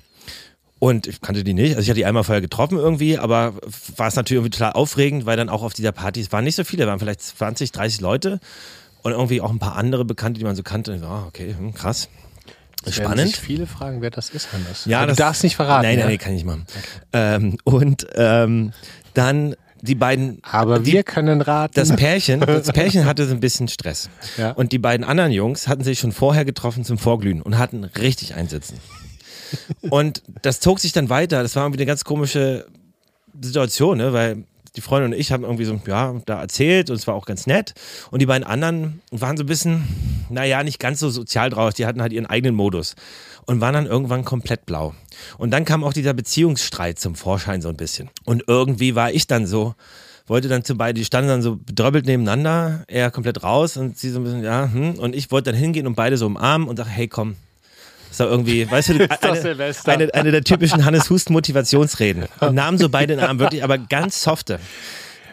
Und ich kannte die nicht. Also ich hatte die einmal vorher getroffen irgendwie, aber war es natürlich irgendwie total aufregend, weil dann auch auf dieser Party, es waren nicht so viele, waren vielleicht 20, 30 Leute und irgendwie auch ein paar andere Bekannte, die man so kannte. Und ich so, ah, okay, hm, krass. Spannend. sich viele fragen, wer das ist, Hannes. Ja, das, du darfst nicht verraten. Nein, nein, ja? nein, kann ich nicht machen. Ähm, und ähm, dann die beiden. Aber die, wir können raten. das Pärchen, <laughs> das Pärchen hatte so ein bisschen Stress. Ja. Und die beiden anderen Jungs hatten sich schon vorher getroffen zum Vorglühen und hatten richtig einsitzen. Und das zog sich dann weiter. Das war irgendwie eine ganz komische Situation, ne? weil die Freundin und ich haben irgendwie so, ja, da erzählt und es war auch ganz nett. Und die beiden anderen waren so ein bisschen, naja, nicht ganz so sozial drauf. Die hatten halt ihren eigenen Modus und waren dann irgendwann komplett blau. Und dann kam auch dieser Beziehungsstreit zum Vorschein so ein bisschen. Und irgendwie war ich dann so, wollte dann zu beiden, die standen dann so bedröppelt nebeneinander, er komplett raus und sie so ein bisschen, ja, hm. Und ich wollte dann hingehen und beide so umarmen und sag, hey, komm. Das war irgendwie, weißt du, <laughs> doch eine, eine, eine der typischen Hannes Hust Motivationsreden. Und nahmen so beide in den Arm, wirklich, aber ganz softe.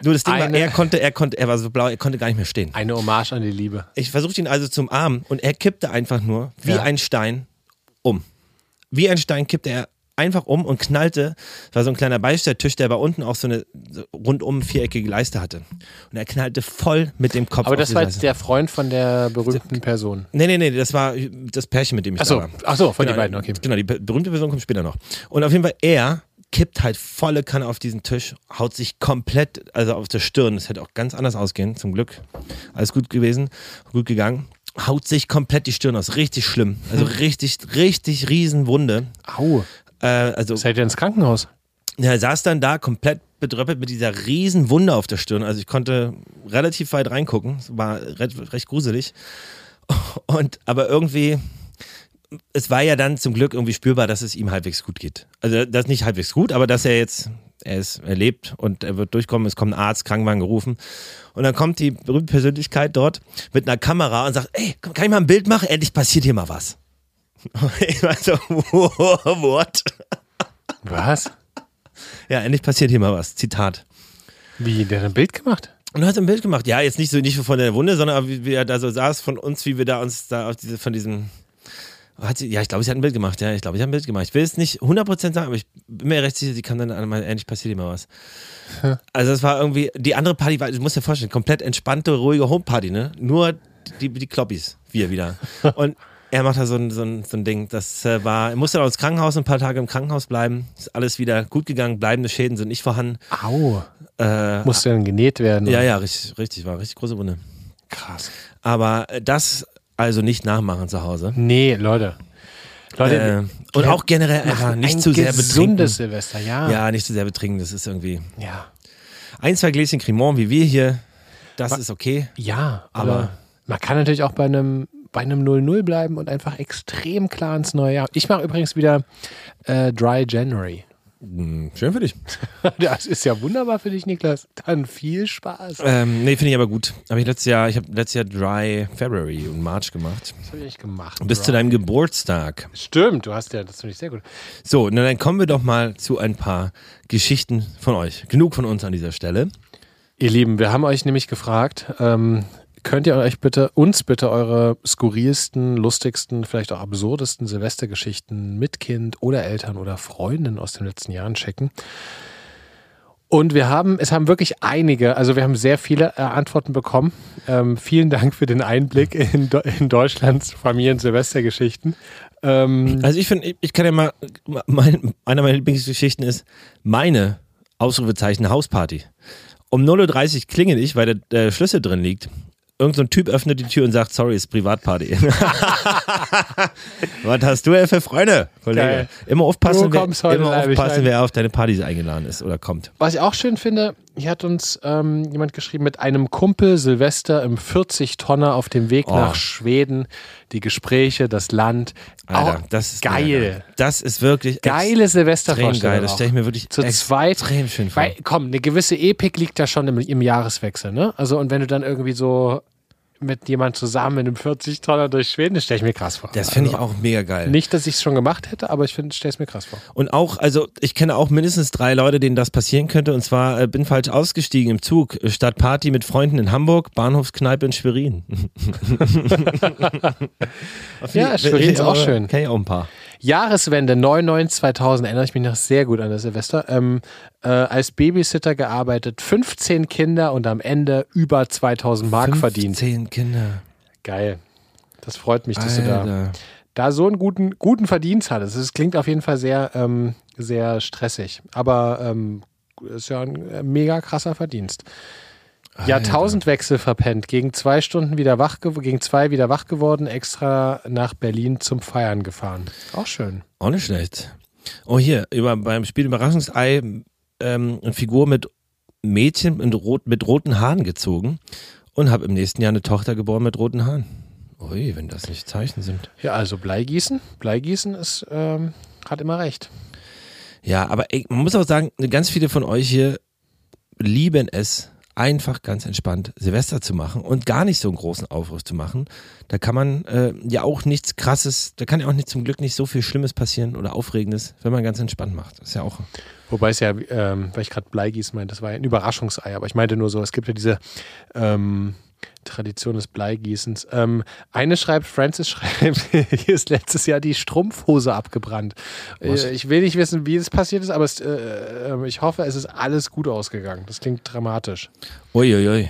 Nur das Ding war, Eine- er konnte, er konnte, er war so blau, er konnte gar nicht mehr stehen. Eine Hommage an die Liebe. Ich versuchte ihn also zum Armen und er kippte einfach nur wie Ja. ein Stein um. Wie ein Stein kippte er einfach um und knallte. Das war so ein kleiner Beistelltisch, der aber unten auch so eine rundum viereckige Leiste hatte. Und er knallte voll mit dem Kopf Aber das war jetzt der Freund von der berühmten Person. Nee, nee, nee, das war das Pärchen, mit dem ich Ach so, da war. ach so, von genau, den beiden, okay. Genau, die be- berühmte Person kommt später noch. Und auf jeden Fall, er kippt halt volle Kanne auf diesen Tisch, haut sich komplett, also auf der Stirn, das hätte auch ganz anders ausgehen, zum Glück. Alles gut gewesen, gut gegangen. Haut sich komplett die Stirn aus, richtig schlimm. Also <laughs> richtig, richtig Riesenwunde. Au. Äh, also Seid ihr ins Krankenhaus? ja, er saß dann da komplett bedröppelt mit dieser riesen Wunde auf der Stirn. Also ich konnte relativ weit reingucken. Es war recht, recht gruselig. <laughs> Und aber irgendwie, es war ja dann zum Glück irgendwie spürbar, dass es ihm halbwegs gut geht. Also das nicht halbwegs gut, aber dass er jetzt, er ist, er lebt und er wird durchkommen, es kommt ein Arzt, Krankenwagen gerufen. Und dann kommt die berühmte Persönlichkeit dort mit einer Kamera und sagt, ey, kann ich mal ein Bild machen? Endlich passiert hier mal was. Ich war so, what? Was? Ja, endlich passiert hier mal was. Zitat. Wie, der hat ein Bild gemacht? Und du hast ein Bild gemacht. Ja, jetzt nicht so nicht von der Wunde, sondern wie, er da so saß von uns, wie wir da uns da auf diese, von diesem. Hat sie, ja, ich glaube, sie hat ein Bild gemacht. Ja, ich glaube, sie hat ein Bild gemacht. Ich will es nicht 100% sagen, aber ich bin mir recht sicher, sie kann dann einmal, endlich passiert immer was. Also, es war irgendwie, die andere Party war, du musst dir vorstellen, komplett entspannte, ruhige Homeparty, ne? Nur die, die Kloppis, wir wieder. <laughs> Und er macht da so ein, so ein, so ein Ding. Das äh, war, er musste dann ins Krankenhaus, ein paar Tage im Krankenhaus bleiben. Ist alles wieder gut gegangen, bleibende Schäden sind nicht vorhanden. Au. Äh, Musste dann genäht werden? ja, ja, richtig, richtig, war richtig große Wunde. Krass. Aber äh, das also nicht nachmachen zu Hause. Nee, Leute. Leute, Äh, und auch generell macht nicht zu sehr betrinken. gesundes Silvester, ja. Ja, nicht zu sehr betrinken, das ist irgendwie. Ja. Ein, zwei Gläschen Cremant wie wir hier, das ist okay. Ja, Aber- aber man kann natürlich auch bei einem bei einem 0-0 bleiben und einfach extrem klar ins neue Jahr. Ich mache übrigens wieder äh, Dry January. Hm, Schön für dich. <laughs> Das ist ja wunderbar für dich, Niklas. Dann viel Spaß. Ähm, nee, finde ich aber gut. Habe ich letztes Jahr, ich habe letztes Jahr Dry February und March gemacht. Das habe ich nicht gemacht. Bis zu deinem Geburtstag. Stimmt, du hast ja, das finde ich sehr gut. So, na, dann kommen wir doch mal zu ein paar Geschichten von euch. Genug von uns an dieser Stelle. Ihr Lieben, wir haben euch nämlich gefragt, ähm, könnt ihr euch bitte, uns bitte eure skurrilsten, lustigsten, vielleicht auch absurdesten Silvestergeschichten mit Kind oder Eltern oder Freunden aus den letzten Jahren checken? Und wir haben, es haben wirklich einige, also wir haben sehr viele äh, Antworten bekommen. Ähm, vielen Dank für den Einblick in, in Deutschlands Familien-Silvestergeschichten. Ähm, also ich finde, ich kann ja mal, mein, einer meiner Lieblingsgeschichten ist meine Ausrufezeichen Hausparty. Um 0.30 Uhr klingel ich, weil der, der Schlüssel drin liegt irgend so ein Typ öffnet die Tür und sagt, sorry, ist Privatparty. <laughs> Was hast du denn für Freunde, Kollege? Geil. Immer aufpassen, wer, immer aufpassen wer auf deine Partys eingeladen ist oder kommt. Was ich auch schön finde, hier hat uns ähm, jemand geschrieben, mit einem Kumpel Silvester im 40-Tonner auf dem Weg oh. nach Schweden, die Gespräche, das Land. Alter, oh, das ist geil. geil. Das ist wirklich geile Silvestervorstellung. geil, das stelle ich mir wirklich zu zweit extrem schön vor. Weil, komm, eine gewisse Epik liegt da schon im, im Jahreswechsel, ne? Also und wenn du dann irgendwie so mit jemand zusammen in einem 40-Tonner durch Schweden, das stelle ich mir krass vor. Das finde ich also, auch mega geil. Nicht, dass ich es schon gemacht hätte, aber ich stelle es mir krass vor. Und auch, also ich kenne auch mindestens drei Leute, denen das passieren könnte. Und zwar äh, bin falsch ausgestiegen im Zug, statt Party mit Freunden in Hamburg, Bahnhofskneipe in Schwerin. <laughs> ja, Schwerin ist auch schön. Kenne ich auch ein paar. Jahreswende 99 2000 erinnere ich mich noch sehr gut an das Silvester. Ähm, äh, als Babysitter gearbeitet, 15 Kinder und am Ende über 2000 Mark 15 verdient. 15 Kinder. Geil. Das freut mich, dass Alter. du da, da so einen guten, guten Verdienst hattest. Es klingt auf jeden Fall sehr, ähm, sehr stressig. Aber ähm, ist ja ein äh, mega krasser Verdienst. Jahrtausendwechsel verpennt, gegen zwei Stunden wieder wach, gegen zwei wieder wach geworden, extra nach Berlin zum Feiern gefahren. Auch schön. Auch nicht schlecht. Oh, hier, über, beim Spiel Überraschungsei ähm, eine Figur mit Mädchen mit, rot, mit roten Haaren gezogen und habe im nächsten Jahr eine Tochter geboren mit roten Haaren. Ui, wenn das nicht Zeichen sind. Ja, also Bleigießen. Bleigießen ist, ähm, hat immer recht. Ja, aber ey, man muss auch sagen, ganz viele von euch hier lieben es, einfach ganz entspannt Silvester zu machen und gar nicht so einen großen Aufruf zu machen. Da kann man äh, ja auch nichts krasses, da kann ja auch nicht zum Glück nicht so viel Schlimmes passieren oder Aufregendes, wenn man ganz entspannt macht. Das ist ja auch. Wobei es ja, ähm, weil ich gerade Bleigieß meinte, das war ja ein Überraschungsei, aber ich meinte nur so, es gibt ja diese ähm, Tradition des Bleigießens. Ähm, eine schreibt, Francis schreibt, <laughs> hier ist letztes Jahr die Strumpfhose abgebrannt. Äh, ich will nicht wissen, wie es passiert ist, aber es, äh, äh, ich hoffe, es ist alles gut ausgegangen. Das klingt dramatisch. Uiuiui. Ui, ui.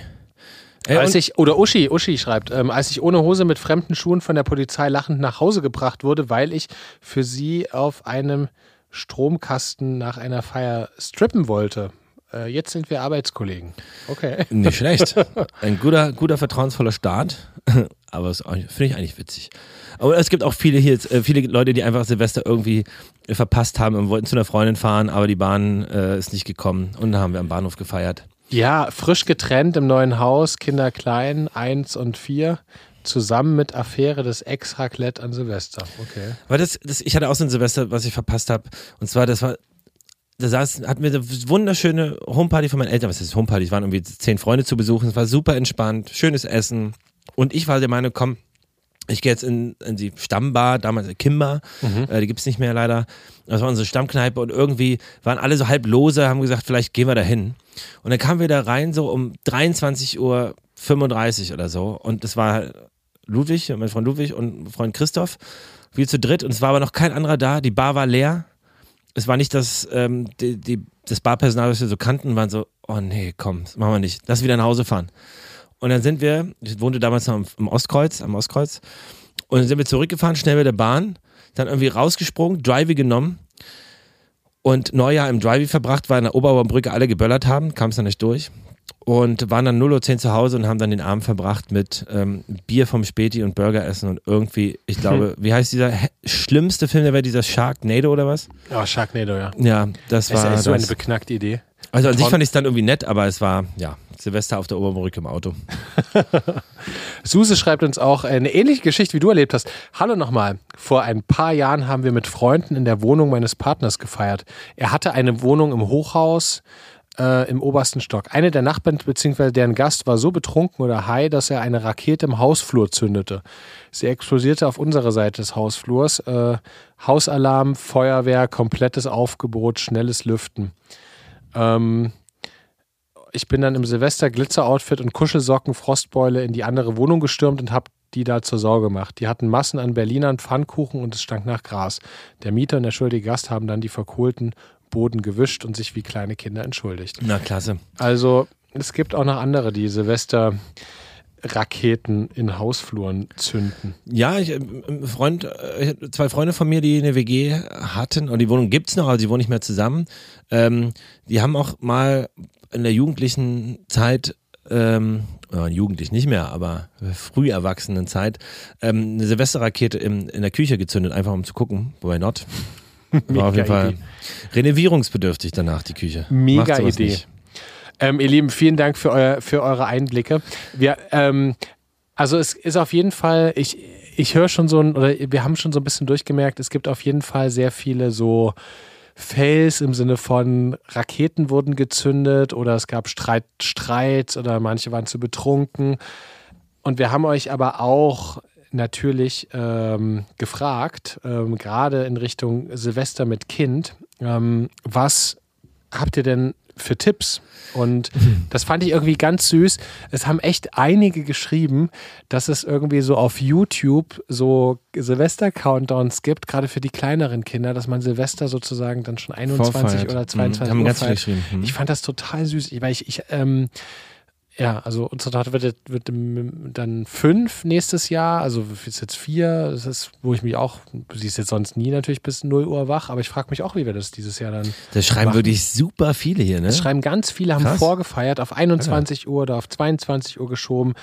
Ey, als ich, oder Uschi, Uschi schreibt, ähm, als ich ohne Hose mit fremden Schuhen von der Polizei lachend nach Hause gebracht wurde, weil ich für sie auf einem Stromkasten nach einer Feier strippen wollte. Äh, jetzt sind wir Arbeitskollegen. Okay. <laughs> Nicht schlecht. <laughs> Ein guter, guter vertrauensvoller Start. <laughs> Aber das finde ich eigentlich witzig. Aber es gibt auch viele hier, äh, viele Leute, die einfach Silvester irgendwie verpasst haben und wollten zu einer Freundin fahren, aber die Bahn äh, ist nicht gekommen. Und dann haben wir am Bahnhof gefeiert. Ja, frisch getrennt im neuen Haus, Kinder klein, eins und vier zusammen mit Affäre des Ex-Raclette an Silvester. Okay. Weil das, das, ich hatte auch so ein Silvester, was ich verpasst habe. Und zwar, das war da saß, hatten wir eine wunderschöne Homeparty von meinen Eltern. Was ist Homeparty? Es waren irgendwie zehn Freunde zu besuchen. Es war super entspannt, schönes Essen. Und ich war der Meinung, komm, ich gehe jetzt in, in die Stammbar, damals Kimba, mhm. äh, die gibt es nicht mehr leider. Das war unsere Stammkneipe und irgendwie waren alle so halb lose, haben gesagt, vielleicht gehen wir da hin. Und dann kamen wir da rein so um 23.35 Uhr oder so. Und das war Ludwig, mein Freund Ludwig und mein Freund Christoph. Wir zu dritt und es war aber noch kein anderer da. Die Bar war leer es war nicht, dass ähm, die, die, das Barpersonal, das wir so kannten, waren so, oh nee, komm, das machen wir nicht. Lass wieder nach Hause fahren. Und dann sind wir, ich wohnte damals noch am, am Ostkreuz, am Ostkreuz, und dann sind wir zurückgefahren, schnell mit der Bahn, dann irgendwie rausgesprungen, Drivey genommen und Neujahr im Drivey verbracht, weil in der Oberbaumbrücke alle geböllert haben, kam es dann nicht durch und waren dann 0.10 Uhr zu Hause und haben dann den Abend verbracht mit ähm, Bier vom Späti und Burger essen und irgendwie, ich glaube, <laughs> wie heißt dieser schlimmste Film der Welt, dieser Sharknado oder was? Ja, oh, Sharknado, ja. Ja, das war. Das ist so eine beknackte Idee. Also an sich fand ich es dann irgendwie nett, aber es war, ja, Silvester auf der Oberbrücke im Auto. <laughs> Suse schreibt uns auch eine ähnliche Geschichte, wie du erlebt hast. Hallo nochmal. Vor ein paar Jahren haben wir mit Freunden in der Wohnung meines Partners gefeiert. Er hatte eine Wohnung im Hochhaus äh, im obersten Stock. Eine der Nachbarn bzw. deren Gast war so betrunken oder high, dass er eine Rakete im Hausflur zündete. Sie explodierte auf unserer Seite des Hausflurs. Äh, Hausalarm, Feuerwehr, komplettes Aufgebot, schnelles Lüften. Ähm, ich bin dann im Silvester-Glitzer-Outfit und Kuschelsocken, Frostbeule in die andere Wohnung gestürmt und habe die da zur Sau gemacht. Die hatten Massen an Berlinern, Pfannkuchen und es stank nach Gras. Der Mieter und der schuldige Gast haben dann die verkohlten Boden gewischt und sich wie kleine Kinder entschuldigt. Na, klasse. Also es gibt auch noch andere, die Silvester Raketen in Hausfluren zünden. Ja, ich, ein Freund, äh, zwei Freunde von mir, die eine WG hatten, und die Wohnung gibt es noch, aber sie wohnen nicht mehr zusammen. Ähm, die haben auch mal in der jugendlichen Zeit, ähm, äh, jugendlich nicht mehr, aber früh erwachsenen Zeit, ähm, eine Silvesterrakete in, in der Küche gezündet, einfach um zu gucken, wobei not. <laughs> War auf jeden Fall Idee. renovierungsbedürftig danach, die Küche. Mega Idee. Ähm, ihr Lieben, vielen Dank für, euer, für eure Einblicke. Wir, ähm, also es ist auf jeden Fall, ich, ich höre schon so ein, oder wir haben schon so ein bisschen durchgemerkt, es gibt auf jeden Fall sehr viele so Fails im Sinne von Raketen wurden gezündet oder es gab Streit, Streit oder manche waren zu betrunken. Und wir haben euch aber auch natürlich ähm, gefragt, ähm, gerade in Richtung Silvester mit Kind, ähm, was habt ihr denn für Tipps? Und <laughs> das fand ich irgendwie ganz süß. Es haben echt einige geschrieben, dass es irgendwie so auf YouTube so Silvester-Countdowns gibt, gerade für die kleineren Kinder, dass man Silvester sozusagen dann schon 21 Vorfeiert. oder Mhm. 22 Haben Uhr feiert. Mhm. Ich fand das total süß, weil ich, ich ähm, ja, also unsere Tochter wird, wird dann fünf nächstes Jahr, also ist jetzt vier, das ist, wo ich mich auch, sie ist jetzt sonst nie natürlich bis 0 Uhr wach, aber ich frage mich auch, wie wir das dieses Jahr dann. Das schreiben machen. wirklich super viele hier, ne? Es schreiben ganz viele, haben Krass. vorgefeiert, auf 21 Uhr oder auf 22 Uhr geschoben.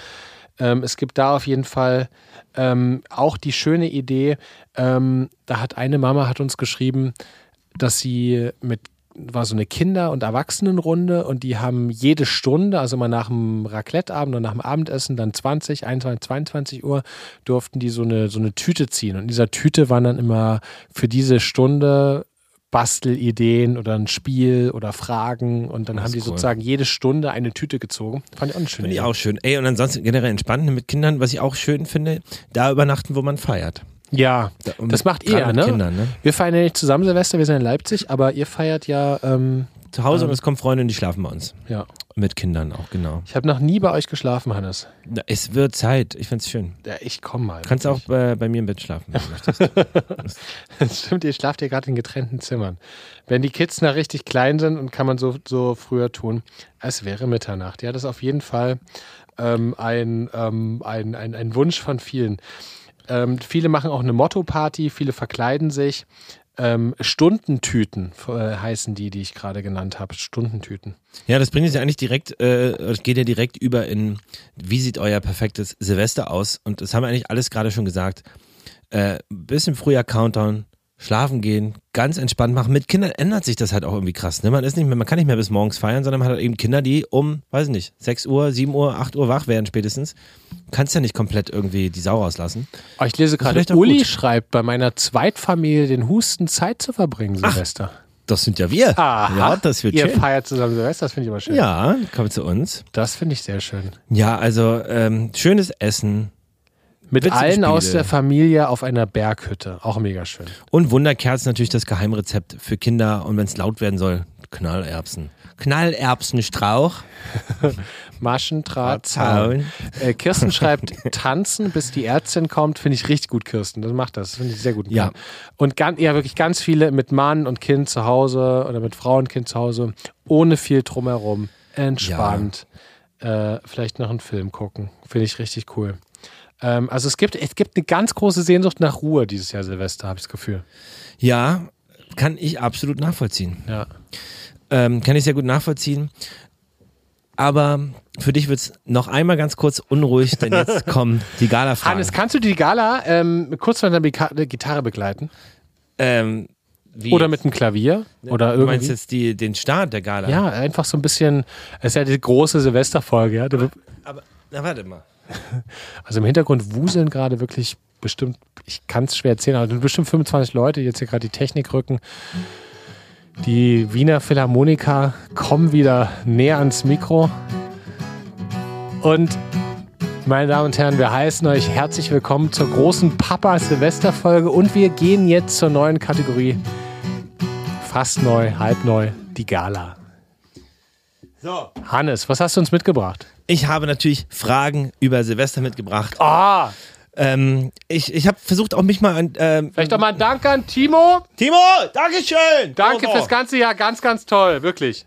Ähm, es gibt da auf jeden Fall ähm, auch die schöne Idee, ähm, da hat eine Mama hat uns geschrieben, dass sie mit war so eine Kinder- und Erwachsenenrunde und die haben jede Stunde, also mal nach dem Racletteabend und nach dem Abendessen, dann 20, 21, 22 Uhr, durften die so eine, so eine Tüte ziehen. Und in dieser Tüte waren dann immer für diese Stunde Bastelideen oder ein Spiel oder Fragen und dann Das haben die cool. sozusagen jede Stunde eine Tüte gezogen. Fand ich auch eine schöne Finde ich auch schön. Ey, und ansonsten generell entspannen mit Kindern, was ich auch schön finde, da übernachten, wo man feiert. Ja, Da, und das macht ihr, mit ne? Kindern, ne? Wir feiern ja nicht zusammen Silvester, wir sind in Leipzig, aber ihr feiert ja, ähm, Zu Hause Ähm. und es kommen Freunde und die schlafen bei uns. ja. Mit Kindern auch, genau. Ich habe noch nie bei euch geschlafen, Hannes. Na, Es wird Zeit. Ich find's schön. Ja, ich komm mal. Kannst auch bei, bei mir im Bett schlafen, wenn du <laughs> möchtest. Das stimmt, ihr schlaft ja gerade in getrennten Zimmern. Wenn die Kids noch richtig klein sind und kann man so, so früher tun, es wäre Mitternacht. Ja, das ist auf jeden Fall ähm, ein, ähm, ein, ein, ein Wunsch von vielen. Ähm, viele machen auch eine Motto-Party, viele verkleiden sich. Ähm, Stundentüten äh, heißen die, die ich gerade genannt habe. Stundentüten. Ja, das bringt uns ja eigentlich direkt, äh, es geht ja direkt über in, wie sieht euer perfektes Silvester aus? Und das haben wir eigentlich alles gerade schon gesagt. Äh, bisschen früher Countdown, schlafen gehen, ganz entspannt machen. Mit Kindern ändert sich das halt auch irgendwie krass. Ne? Man ist nicht mehr, man kann nicht mehr bis morgens feiern, sondern man hat halt eben Kinder, die um, weiß ich nicht, 6 Uhr, 7 Uhr, 8 Uhr wach werden spätestens. Kannst ja nicht komplett irgendwie die Sau rauslassen. Oh, ich lese gerade, Uli gut. schreibt, bei meiner Zweitfamilie den Husten Zeit zu verbringen, Silvester. Das sind ja wir. Aha. Ja, das wird Ihr schön. feiert zusammen Silvester, das finde ich aber schön. Ja, kommt zu uns. Das finde ich sehr schön. Ja, also ähm, schönes Essen Mit allen aus der Familie auf einer Berghütte. Auch mega schön. und Wunderkerzen natürlich das Geheimrezept für Kinder und wenn es laut werden soll, Knallerbsen. Knallerbsenstrauch. <laughs> Maschendraht, Zaun. Äh, Kirsten schreibt tanzen, bis die Ärztin kommt. Finde ich richtig gut, Kirsten. Das macht das. Finde ich sehr gut. Ja. Und ganz, ja, wirklich ganz viele mit Mann und Kind zu Hause oder mit Frau und Kind zu Hause. Ohne viel drumherum. Entspannt. Äh, vielleicht noch einen Film gucken. Finde ich richtig cool. Ähm, also es gibt, es gibt eine ganz große Sehnsucht nach Ruhe dieses Jahr Silvester, habe ich das Gefühl. Ja, kann ich absolut nachvollziehen. Ja. Ähm, kann ich sehr gut nachvollziehen. Aber für dich wird es noch einmal ganz kurz unruhig, denn <laughs> jetzt kommen die Gala-Fragen. Hannes, kannst du die Gala ähm, kurz mit einer Beka- Gitarre begleiten? Ähm, Oder mit einem Klavier? Oder du meinst irgendwie? jetzt die, den Start der Gala? Ja, einfach so ein bisschen. Es ist ja die große Silvesterfolge, ja. Da- Aber, na warte mal. <laughs> Also im Hintergrund wuseln gerade wirklich bestimmt, ich kann es schwer erzählen, aber bestimmt 25 Leute, die jetzt hier gerade die Technik rücken. Die Wiener Philharmoniker kommen wieder näher ans Mikro. Und meine Damen und Herren, wir heißen euch herzlich willkommen zur großen Papa-Silvester-Folge und wir gehen jetzt zur neuen Kategorie. Fast neu, halb neu, die Gala. So. Hannes, was hast du uns mitgebracht? Ich habe natürlich Fragen über Silvester mitgebracht. Ah, Ähm, ich ich habe versucht auch mich mal an. Ähm, vielleicht doch mal ein Dank an Timo. Timo, Dankeschön! Danke fürs ganze Jahr, ganz, ganz toll, wirklich.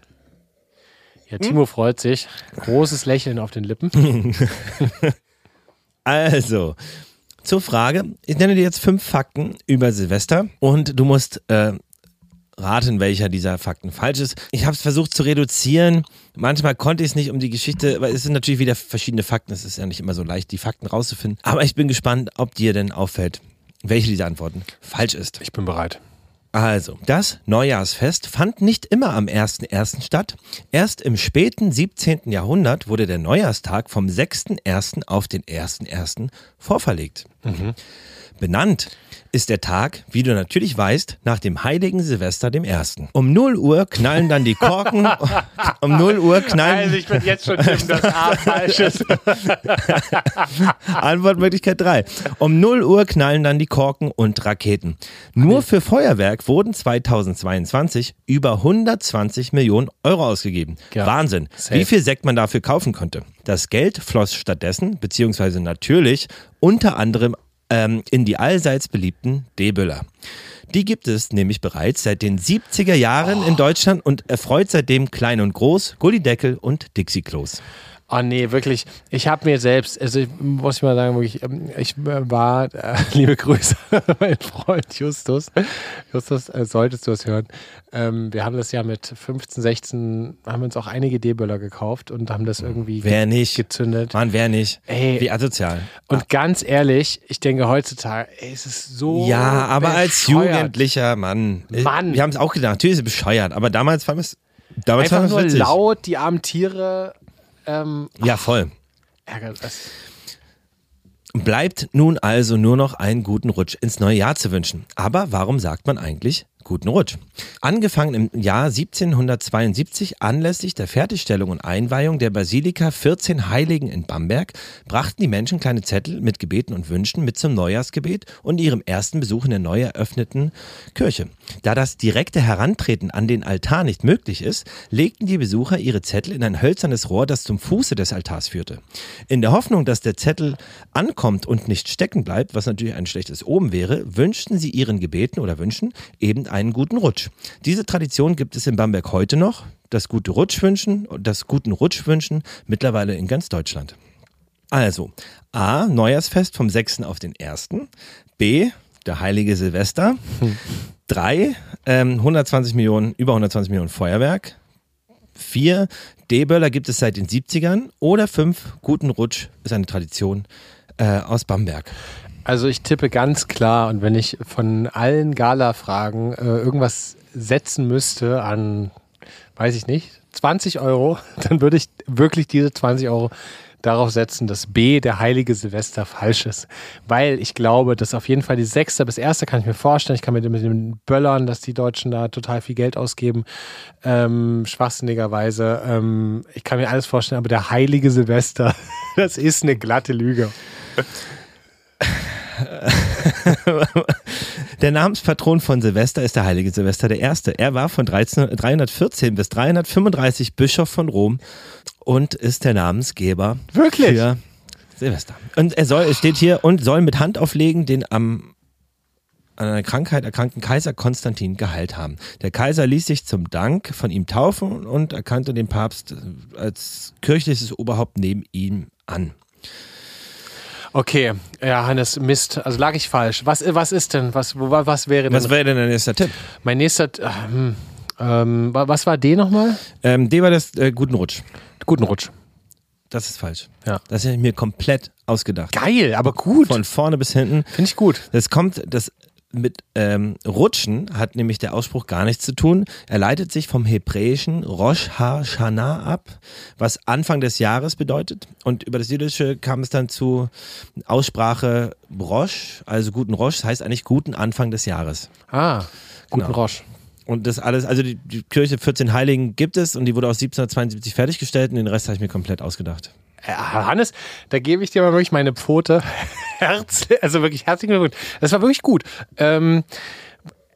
Ja, Timo freut sich. Großes Lächeln auf den Lippen. <laughs> Also, zur Frage. Ich nenne dir jetzt fünf Fakten über Silvester und du musst äh, raten, welcher dieser Fakten falsch ist. Ich habe es versucht zu reduzieren. Manchmal konnte ich es nicht um die Geschichte, weil es sind natürlich wieder verschiedene Fakten. Es ist ja nicht immer so leicht, die Fakten rauszufinden. Aber ich bin gespannt, ob dir denn auffällt, welche dieser Antworten falsch ist. Ich bin bereit. Also, das Neujahrsfest fand nicht immer am 1.1. statt. Erst im späten 17. Jahrhundert wurde der Neujahrstag vom 6.1. auf den 1.1. vorverlegt. Benannt ist der Tag, wie du natürlich weißt, nach dem heiligen Silvester dem 1. Um 0 Uhr knallen dann die Korken. <laughs> um 0 Uhr knallen. Also ich bin jetzt schon tippen, dass <laughs> A falsch ist. <laughs> Antwortmöglichkeit 3. Um 0 Uhr knallen dann die Korken und Raketen. Nur für Feuerwerk wurden 2022 über 120 Millionen Euro ausgegeben. Ja, Wahnsinn. safe. Wie viel Sekt man dafür kaufen konnte. Das Geld floss stattdessen, beziehungsweise natürlich, unter anderem ähm, in die allseits beliebten D-Böller. Die gibt es nämlich bereits seit den 70er Jahren in Deutschland und erfreut seitdem Klein und Groß, Gullideckel und Dixie-Klos. Oh nee, wirklich. Ich habe mir selbst, also ich, muss ich mal sagen, wirklich, ähm, ich äh, war, äh, <laughs> liebe Grüße, mein Freund Justus. Justus, äh, solltest du es hören. Ähm, wir haben das ja mit 15, 16, haben uns auch einige D-Böller gekauft und haben das irgendwie Wer nicht? gezündet. Mann, wer nicht? Ey. Wie asozial. Und ganz ehrlich, ich denke heutzutage, ey, es ist so. Ja, aber als bescheuert. Jugendlicher, Mann. Mann. Wir haben es auch gedacht. Natürlich ist es bescheuert, aber damals fand es damals Einfach nur witzig. laut, die armen Tiere. Ähm, Ja, voll. ärgert das. Bleibt nun also nur noch einen guten Rutsch ins neue Jahr zu wünschen. Aber warum sagt man eigentlich guten Rutsch? Angefangen im Jahr 1772 anlässlich der Fertigstellung und Einweihung der Basilika 14 Heiligen in Bamberg brachten die Menschen kleine Zettel mit Gebeten und Wünschen mit zum Neujahrsgebet und ihrem ersten Besuch in der neu eröffneten Kirche. Da das direkte Herantreten an den Altar nicht möglich ist, legten die Besucher ihre Zettel in ein hölzernes Rohr, das zum Fuße des Altars führte. In der Hoffnung, dass der Zettel ankommt und nicht stecken bleibt, was natürlich ein schlechtes Oben wäre, wünschten sie ihren Gebeten oder Wünschen eben einen guten Rutsch. Diese Tradition gibt es in Bamberg heute noch. Das gute Rutschwünschen und das guten Rutschwünschen mittlerweile in ganz Deutschland. Also, A, Neujahrsfest vom 6. auf den 1. B, der heilige Silvester. 3, ähm, 120 Millionen, über 120 Millionen Feuerwerk. 4, D-Böller gibt es seit den 70ern. Oder 5, guten Rutsch ist eine Tradition äh, aus Bamberg. Also ich tippe ganz klar und wenn ich von allen Gala-Fragen äh, irgendwas setzen müsste an, weiß ich nicht, 20 Euro, <laughs> dann würde ich wirklich diese 20 Euro darauf setzen, dass B, der heilige Silvester, falsch ist. Weil ich glaube, dass auf jeden Fall die sechste bis erste kann ich mir vorstellen. Ich kann mir mit den Böllern, dass die Deutschen da total viel Geld ausgeben, ähm, schwachsinnigerweise. Ähm, ich kann mir alles vorstellen, aber der heilige Silvester, <laughs> das ist eine glatte Lüge. <laughs> Der Namenspatron von Silvester ist der heilige Silvester I. Er war von 13, 314 bis 335 Bischof von Rom und ist der Namensgeber Wirklich? für Silvester. Und er soll, es steht hier, und soll mit Hand auflegen den am an einer Krankheit erkrankten Kaiser Konstantin geheilt haben. Der Kaiser ließ sich zum Dank von ihm taufen und erkannte den Papst als kirchliches Oberhaupt neben ihm an. Okay, ja, Hannes, Mist. Also lag ich falsch. Was, was ist denn? Was, was wäre denn? Was wäre denn dein nächster Tipp? mein nächster. Ähm, ähm, wa- was war D nochmal? Ähm, D war das äh, guten Rutsch. Guten Rutsch. Das ist falsch. Ja. Das hätte ich mir komplett ausgedacht. Geil, aber gut. Von vorne bis hinten. Finde ich gut. Das kommt, das mit ähm, Rutschen hat nämlich der Ausspruch gar nichts zu tun. Er leitet sich vom hebräischen Rosh Hashanah ab, was Anfang des Jahres bedeutet. Und über das Jüdische kam es dann zu Aussprache Rosh, also guten Rosh, das heißt eigentlich guten Anfang des Jahres. Ah, guten Genau. Rosch. Und das alles, also die, die Kirche 14 Heiligen gibt es und die wurde aus 1772 fertiggestellt und den Rest habe ich mir komplett ausgedacht. Äh, Hannes, da gebe ich dir mal wirklich meine Pfote. <laughs> Herz, also wirklich herzlichen Glückwunsch. Das war wirklich gut. Ähm,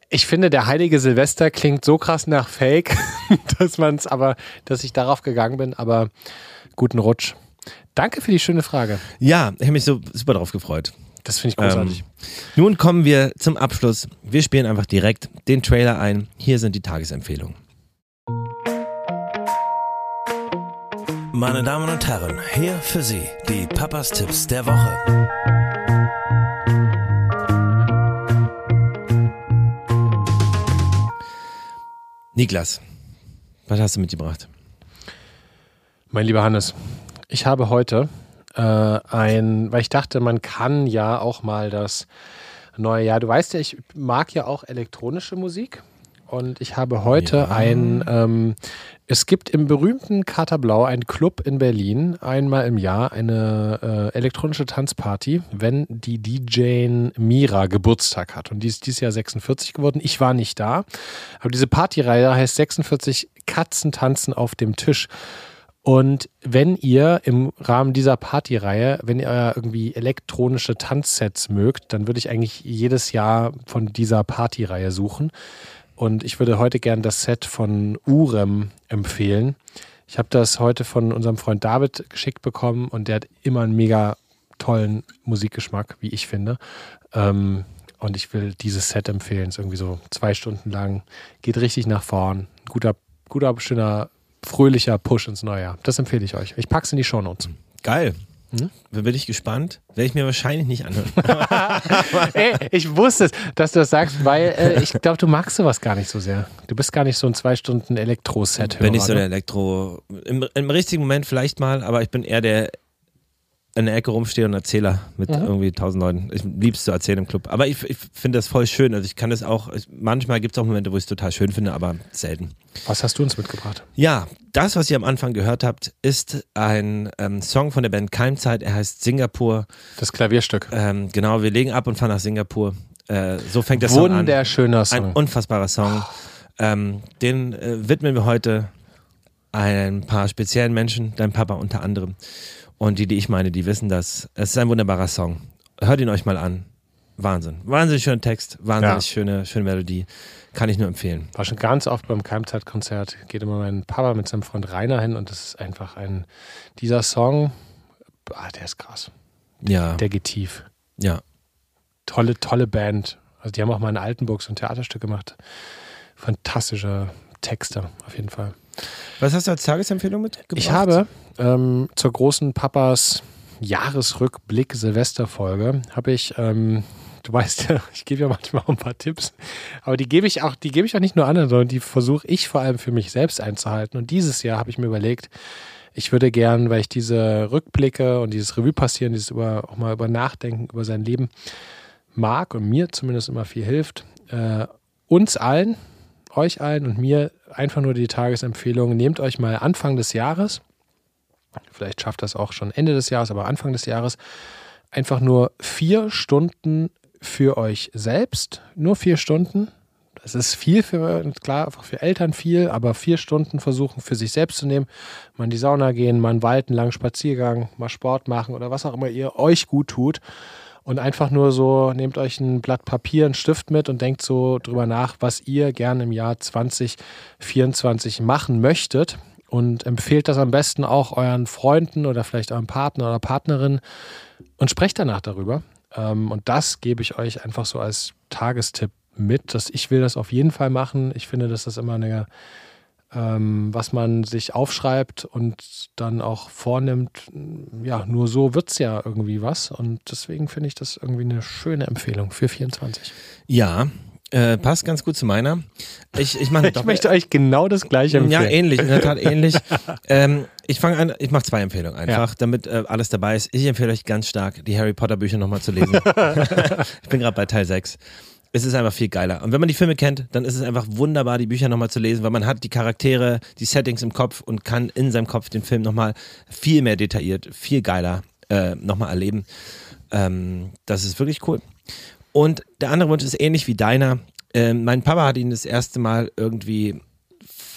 Ich finde, der heilige Silvester klingt so krass nach Fake, <laughs> dass man es aber, dass ich darauf gegangen bin, aber guten Rutsch. Danke für die schöne Frage. Ja, ich habe mich so super drauf gefreut. Das finde ich großartig. Ähm, nun kommen wir zum Abschluss. Wir spielen einfach direkt den Trailer ein. Hier sind die Tagesempfehlungen. Meine Damen und Herren, hier für Sie die Papas Tipps der Woche. Niklas, was hast du mitgebracht? Mein lieber Hannes, ich habe heute äh, ein, weil ich dachte, man kann ja auch mal das neue Jahr. Du weißt ja, ich mag ja auch elektronische Musik. Und ich habe heute ja. ein, ähm, es gibt im berühmten Katerblau einen Club in Berlin, einmal im Jahr eine äh, elektronische Tanzparty, wenn die DJ Mira Geburtstag hat. Und die ist dieses Jahr 46 geworden. Ich war nicht da. Aber diese Partyreihe heißt 46 Katzen tanzen auf dem Tisch. Und wenn ihr im Rahmen dieser Partyreihe, wenn ihr irgendwie elektronische Tanzsets mögt, dann würde ich eigentlich jedes Jahr von dieser Partyreihe suchen. Und ich würde heute gern das Set von Urem empfehlen. Ich habe das heute von unserem Freund David geschickt bekommen und der hat immer einen mega tollen Musikgeschmack, wie ich finde. Ähm, und ich will dieses Set empfehlen. Es ist irgendwie so zwei Stunden lang. Geht richtig nach vorn. Guter, guter, schöner fröhlicher Push ins neue Jahr. Das empfehle ich euch. Ich packe es in die Shownotes. Geil. Hm? Bin ich gespannt. Werde ich mir wahrscheinlich nicht anhören. <laughs> <laughs> Ey, ich wusste es, dass du das sagst, weil äh, ich glaube, du magst sowas gar nicht so sehr. Du bist gar nicht so ein zwei Stunden Elektro-Set. Bin ich so der Elektro. Im, Im richtigen Moment vielleicht mal, aber ich bin eher der in der Ecke rumstehe und Erzähler mit mhm. irgendwie tausend Leuten. Ich lieb's zu erzählen im Club. Aber ich, ich finde das voll schön. Also ich kann das auch, ich, manchmal gibt es auch Momente, wo ich es total schön finde, aber selten. Was hast du uns mitgebracht? Ja, das, was ihr am Anfang gehört habt, ist ein ähm, Song von der Band Keimzeit. Er heißt Singapur. Das Klavierstück. Ähm, genau, wir legen ab und fahren nach Singapur. Äh, so fängt der Song an. Wunderschöner Song. Ein unfassbarer Song. Ähm, den äh, widmen wir heute ein paar speziellen Menschen, dein Papa unter anderem. Und die, die ich meine, die wissen das. Es ist ein wunderbarer Song. Hört ihn euch mal an. Wahnsinn. Wahnsinnig schöner Text, wahnsinnig ja. schöne, schöne Melodie. Kann ich nur empfehlen. War schon ganz oft beim Keimzeitkonzert. Geht immer mein Papa mit seinem Freund Rainer hin und das ist einfach ein. Dieser Song, ah, der ist krass. Ja. Der geht tief. Ja. Tolle, tolle Band. Also die haben auch mal in Altenburg so ein Theaterstück gemacht. Fantastische Texte, auf jeden Fall. Was hast du als Tagesempfehlung mitgebracht? Ich habe ähm, zur großen Papas Jahresrückblick Silvesterfolge habe ich, ähm, du <laughs> weißt ja, ich gebe ja manchmal auch ein paar Tipps, aber die gebe ich auch, die gebe ich auch nicht nur anderen, sondern die versuche ich vor allem für mich selbst einzuhalten. Und dieses Jahr habe ich mir überlegt, ich würde gern, weil ich diese Rückblicke und dieses Revue passieren, dieses über, auch mal über Nachdenken über sein Leben mag und mir zumindest immer viel hilft, äh, uns allen, euch allen und mir einfach nur die Tagesempfehlung. Nehmt euch mal Anfang des Jahres, vielleicht schafft das auch schon Ende des Jahres, aber Anfang des Jahres, einfach nur vier Stunden für euch selbst. Nur vier Stunden. Das ist viel für, klar, einfach für Eltern viel, aber vier Stunden versuchen für sich selbst zu nehmen. Mal in die Sauna gehen, mal einen Wald, einen langen Spaziergang, mal Sport machen oder was auch immer ihr euch gut tut und einfach nur so, nehmt euch ein Blatt Papier, einen Stift mit und denkt so drüber nach, was ihr gerne im Jahr 2024 machen möchtet und empfehlt das am besten auch euren Freunden oder vielleicht eurem Partner oder Partnerin und sprecht danach darüber. Ähm, und das gebe ich euch einfach so als Tagestipp mit, dass ich will das auf jeden Fall machen. Ich finde, dass das immer eine ähm, was man sich aufschreibt und dann auch vornimmt. Ja, nur so wird es ja irgendwie was. Und deswegen finde ich das irgendwie eine schöne Empfehlung für 24. Ja, äh, passt ganz gut zu meiner. Ich, ich, mache <laughs> ich möchte euch genau das gleiche empfehlen. Ja, ähnlich, in der Tat ähnlich. <laughs> ähm, ich fange an, ich mache zwei Empfehlungen einfach, ja. damit äh, alles dabei ist. Ich empfehle euch ganz stark, die Harry Potter Bücher nochmal zu lesen. <laughs> ich bin gerade bei Teil 6 es ist einfach viel geiler. Und wenn man die Filme kennt, dann ist es einfach wunderbar, die Bücher nochmal zu lesen, weil man hat die Charaktere, die Settings im Kopf und kann in seinem Kopf den Film nochmal viel mehr detailliert, viel geiler äh, nochmal erleben. Ähm, das ist wirklich cool. Und der andere Wunsch ist ähnlich wie deiner. Ähm, mein Papa hat ihn das erste Mal irgendwie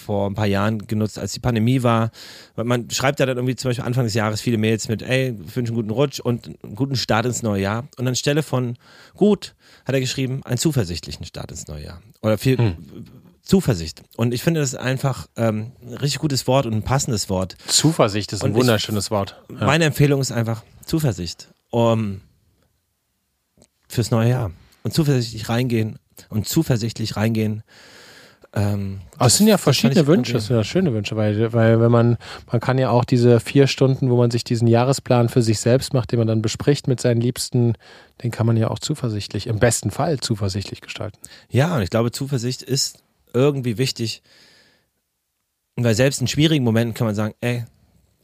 vor ein paar Jahren genutzt, als die Pandemie war. Man schreibt ja dann irgendwie zum Beispiel Anfang des Jahres viele Mails mit, ey, wünsche einen guten Rutsch und einen guten Start ins neue Jahr. Und anstelle von gut, hat er geschrieben, einen zuversichtlichen Start ins neue Jahr. Oder viel hm. Zuversicht. Und ich finde das einfach ähm, ein richtig gutes Wort und ein passendes Wort. Zuversicht ist ein und wunderschönes ich, Wort. Ja. Meine Empfehlung ist einfach Zuversicht. Um, fürs neue Jahr. Und zuversichtlich reingehen und zuversichtlich reingehen. Ähm, Aber es sind ja verschiedene Wünsche, es sind ja schöne Wünsche, weil, weil wenn man, man kann ja auch diese vier Stunden, wo man sich diesen Jahresplan für sich selbst macht, den man dann bespricht mit seinen Liebsten, den kann man ja auch zuversichtlich, im besten Fall zuversichtlich gestalten. Ja, und ich glaube, Zuversicht ist irgendwie wichtig, weil selbst in schwierigen Momenten kann man sagen, ey,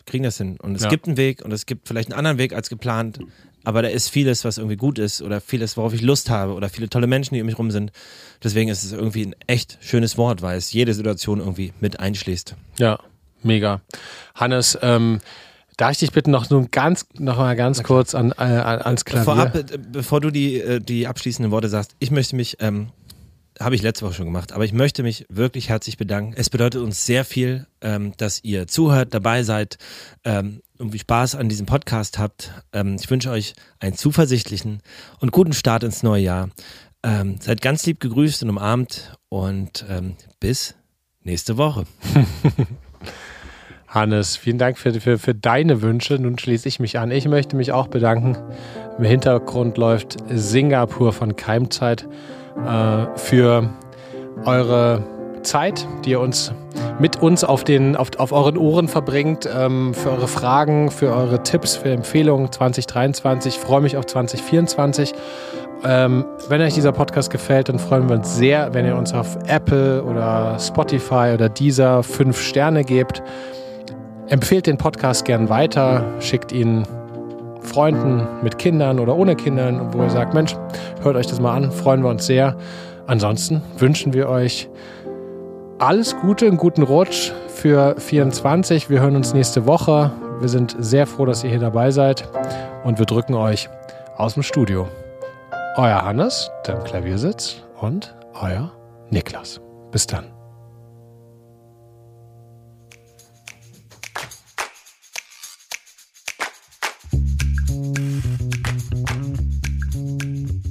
kriegen das hin. Und es ja. gibt einen Weg und es gibt vielleicht einen anderen Weg als geplant, aber da ist vieles, was irgendwie gut ist oder vieles, worauf ich Lust habe oder viele tolle Menschen, die um mich rum sind. Deswegen ist es irgendwie ein echt schönes Wort, weil es jede Situation irgendwie mit einschließt. Ja, mega. Hannes, ähm, Darf ich dich bitte noch so ganz, noch mal ganz okay. kurz an, äh, ans Klavier? Vorab, äh, bevor du die, äh, die abschließenden Worte sagst, ich möchte mich ähm, habe ich letzte Woche schon gemacht, aber ich möchte mich wirklich herzlich bedanken. Es bedeutet uns sehr viel, ähm, dass ihr zuhört, dabei seid, ähm, irgendwie Spaß an diesem Podcast habt. Ähm, ich wünsche euch einen zuversichtlichen und guten Start ins neue Jahr. Ähm, seid ganz lieb gegrüßt und umarmt und ähm, bis nächste Woche. <laughs> Hannes, vielen Dank für, für, für deine Wünsche. Nun schließe ich mich an. Ich möchte mich auch bedanken. Im Hintergrund läuft Singapur von Keimzeit äh, für eure Zeit, die ihr uns mit uns auf, den, auf, auf euren Ohren verbringt, ähm, für eure Fragen, für eure Tipps, für Empfehlungen 2023. Ich freue mich auf 2024. Ähm, wenn euch dieser Podcast gefällt, dann freuen wir uns sehr, wenn ihr uns auf Apple oder Spotify oder dieser fünf Sterne gebt. Empfehlt den Podcast gern weiter, schickt ihn Freunden mit Kindern oder ohne Kindern, wo ihr sagt, Mensch, hört euch das mal an, freuen wir uns sehr. Ansonsten wünschen wir euch alles Gute, einen guten Rutsch für 24. Wir hören uns nächste Woche. Wir sind sehr froh, dass ihr hier dabei seid und wir drücken euch aus dem Studio. Euer Hannes, der im Klavier sitzt und euer Niklas. Bis dann.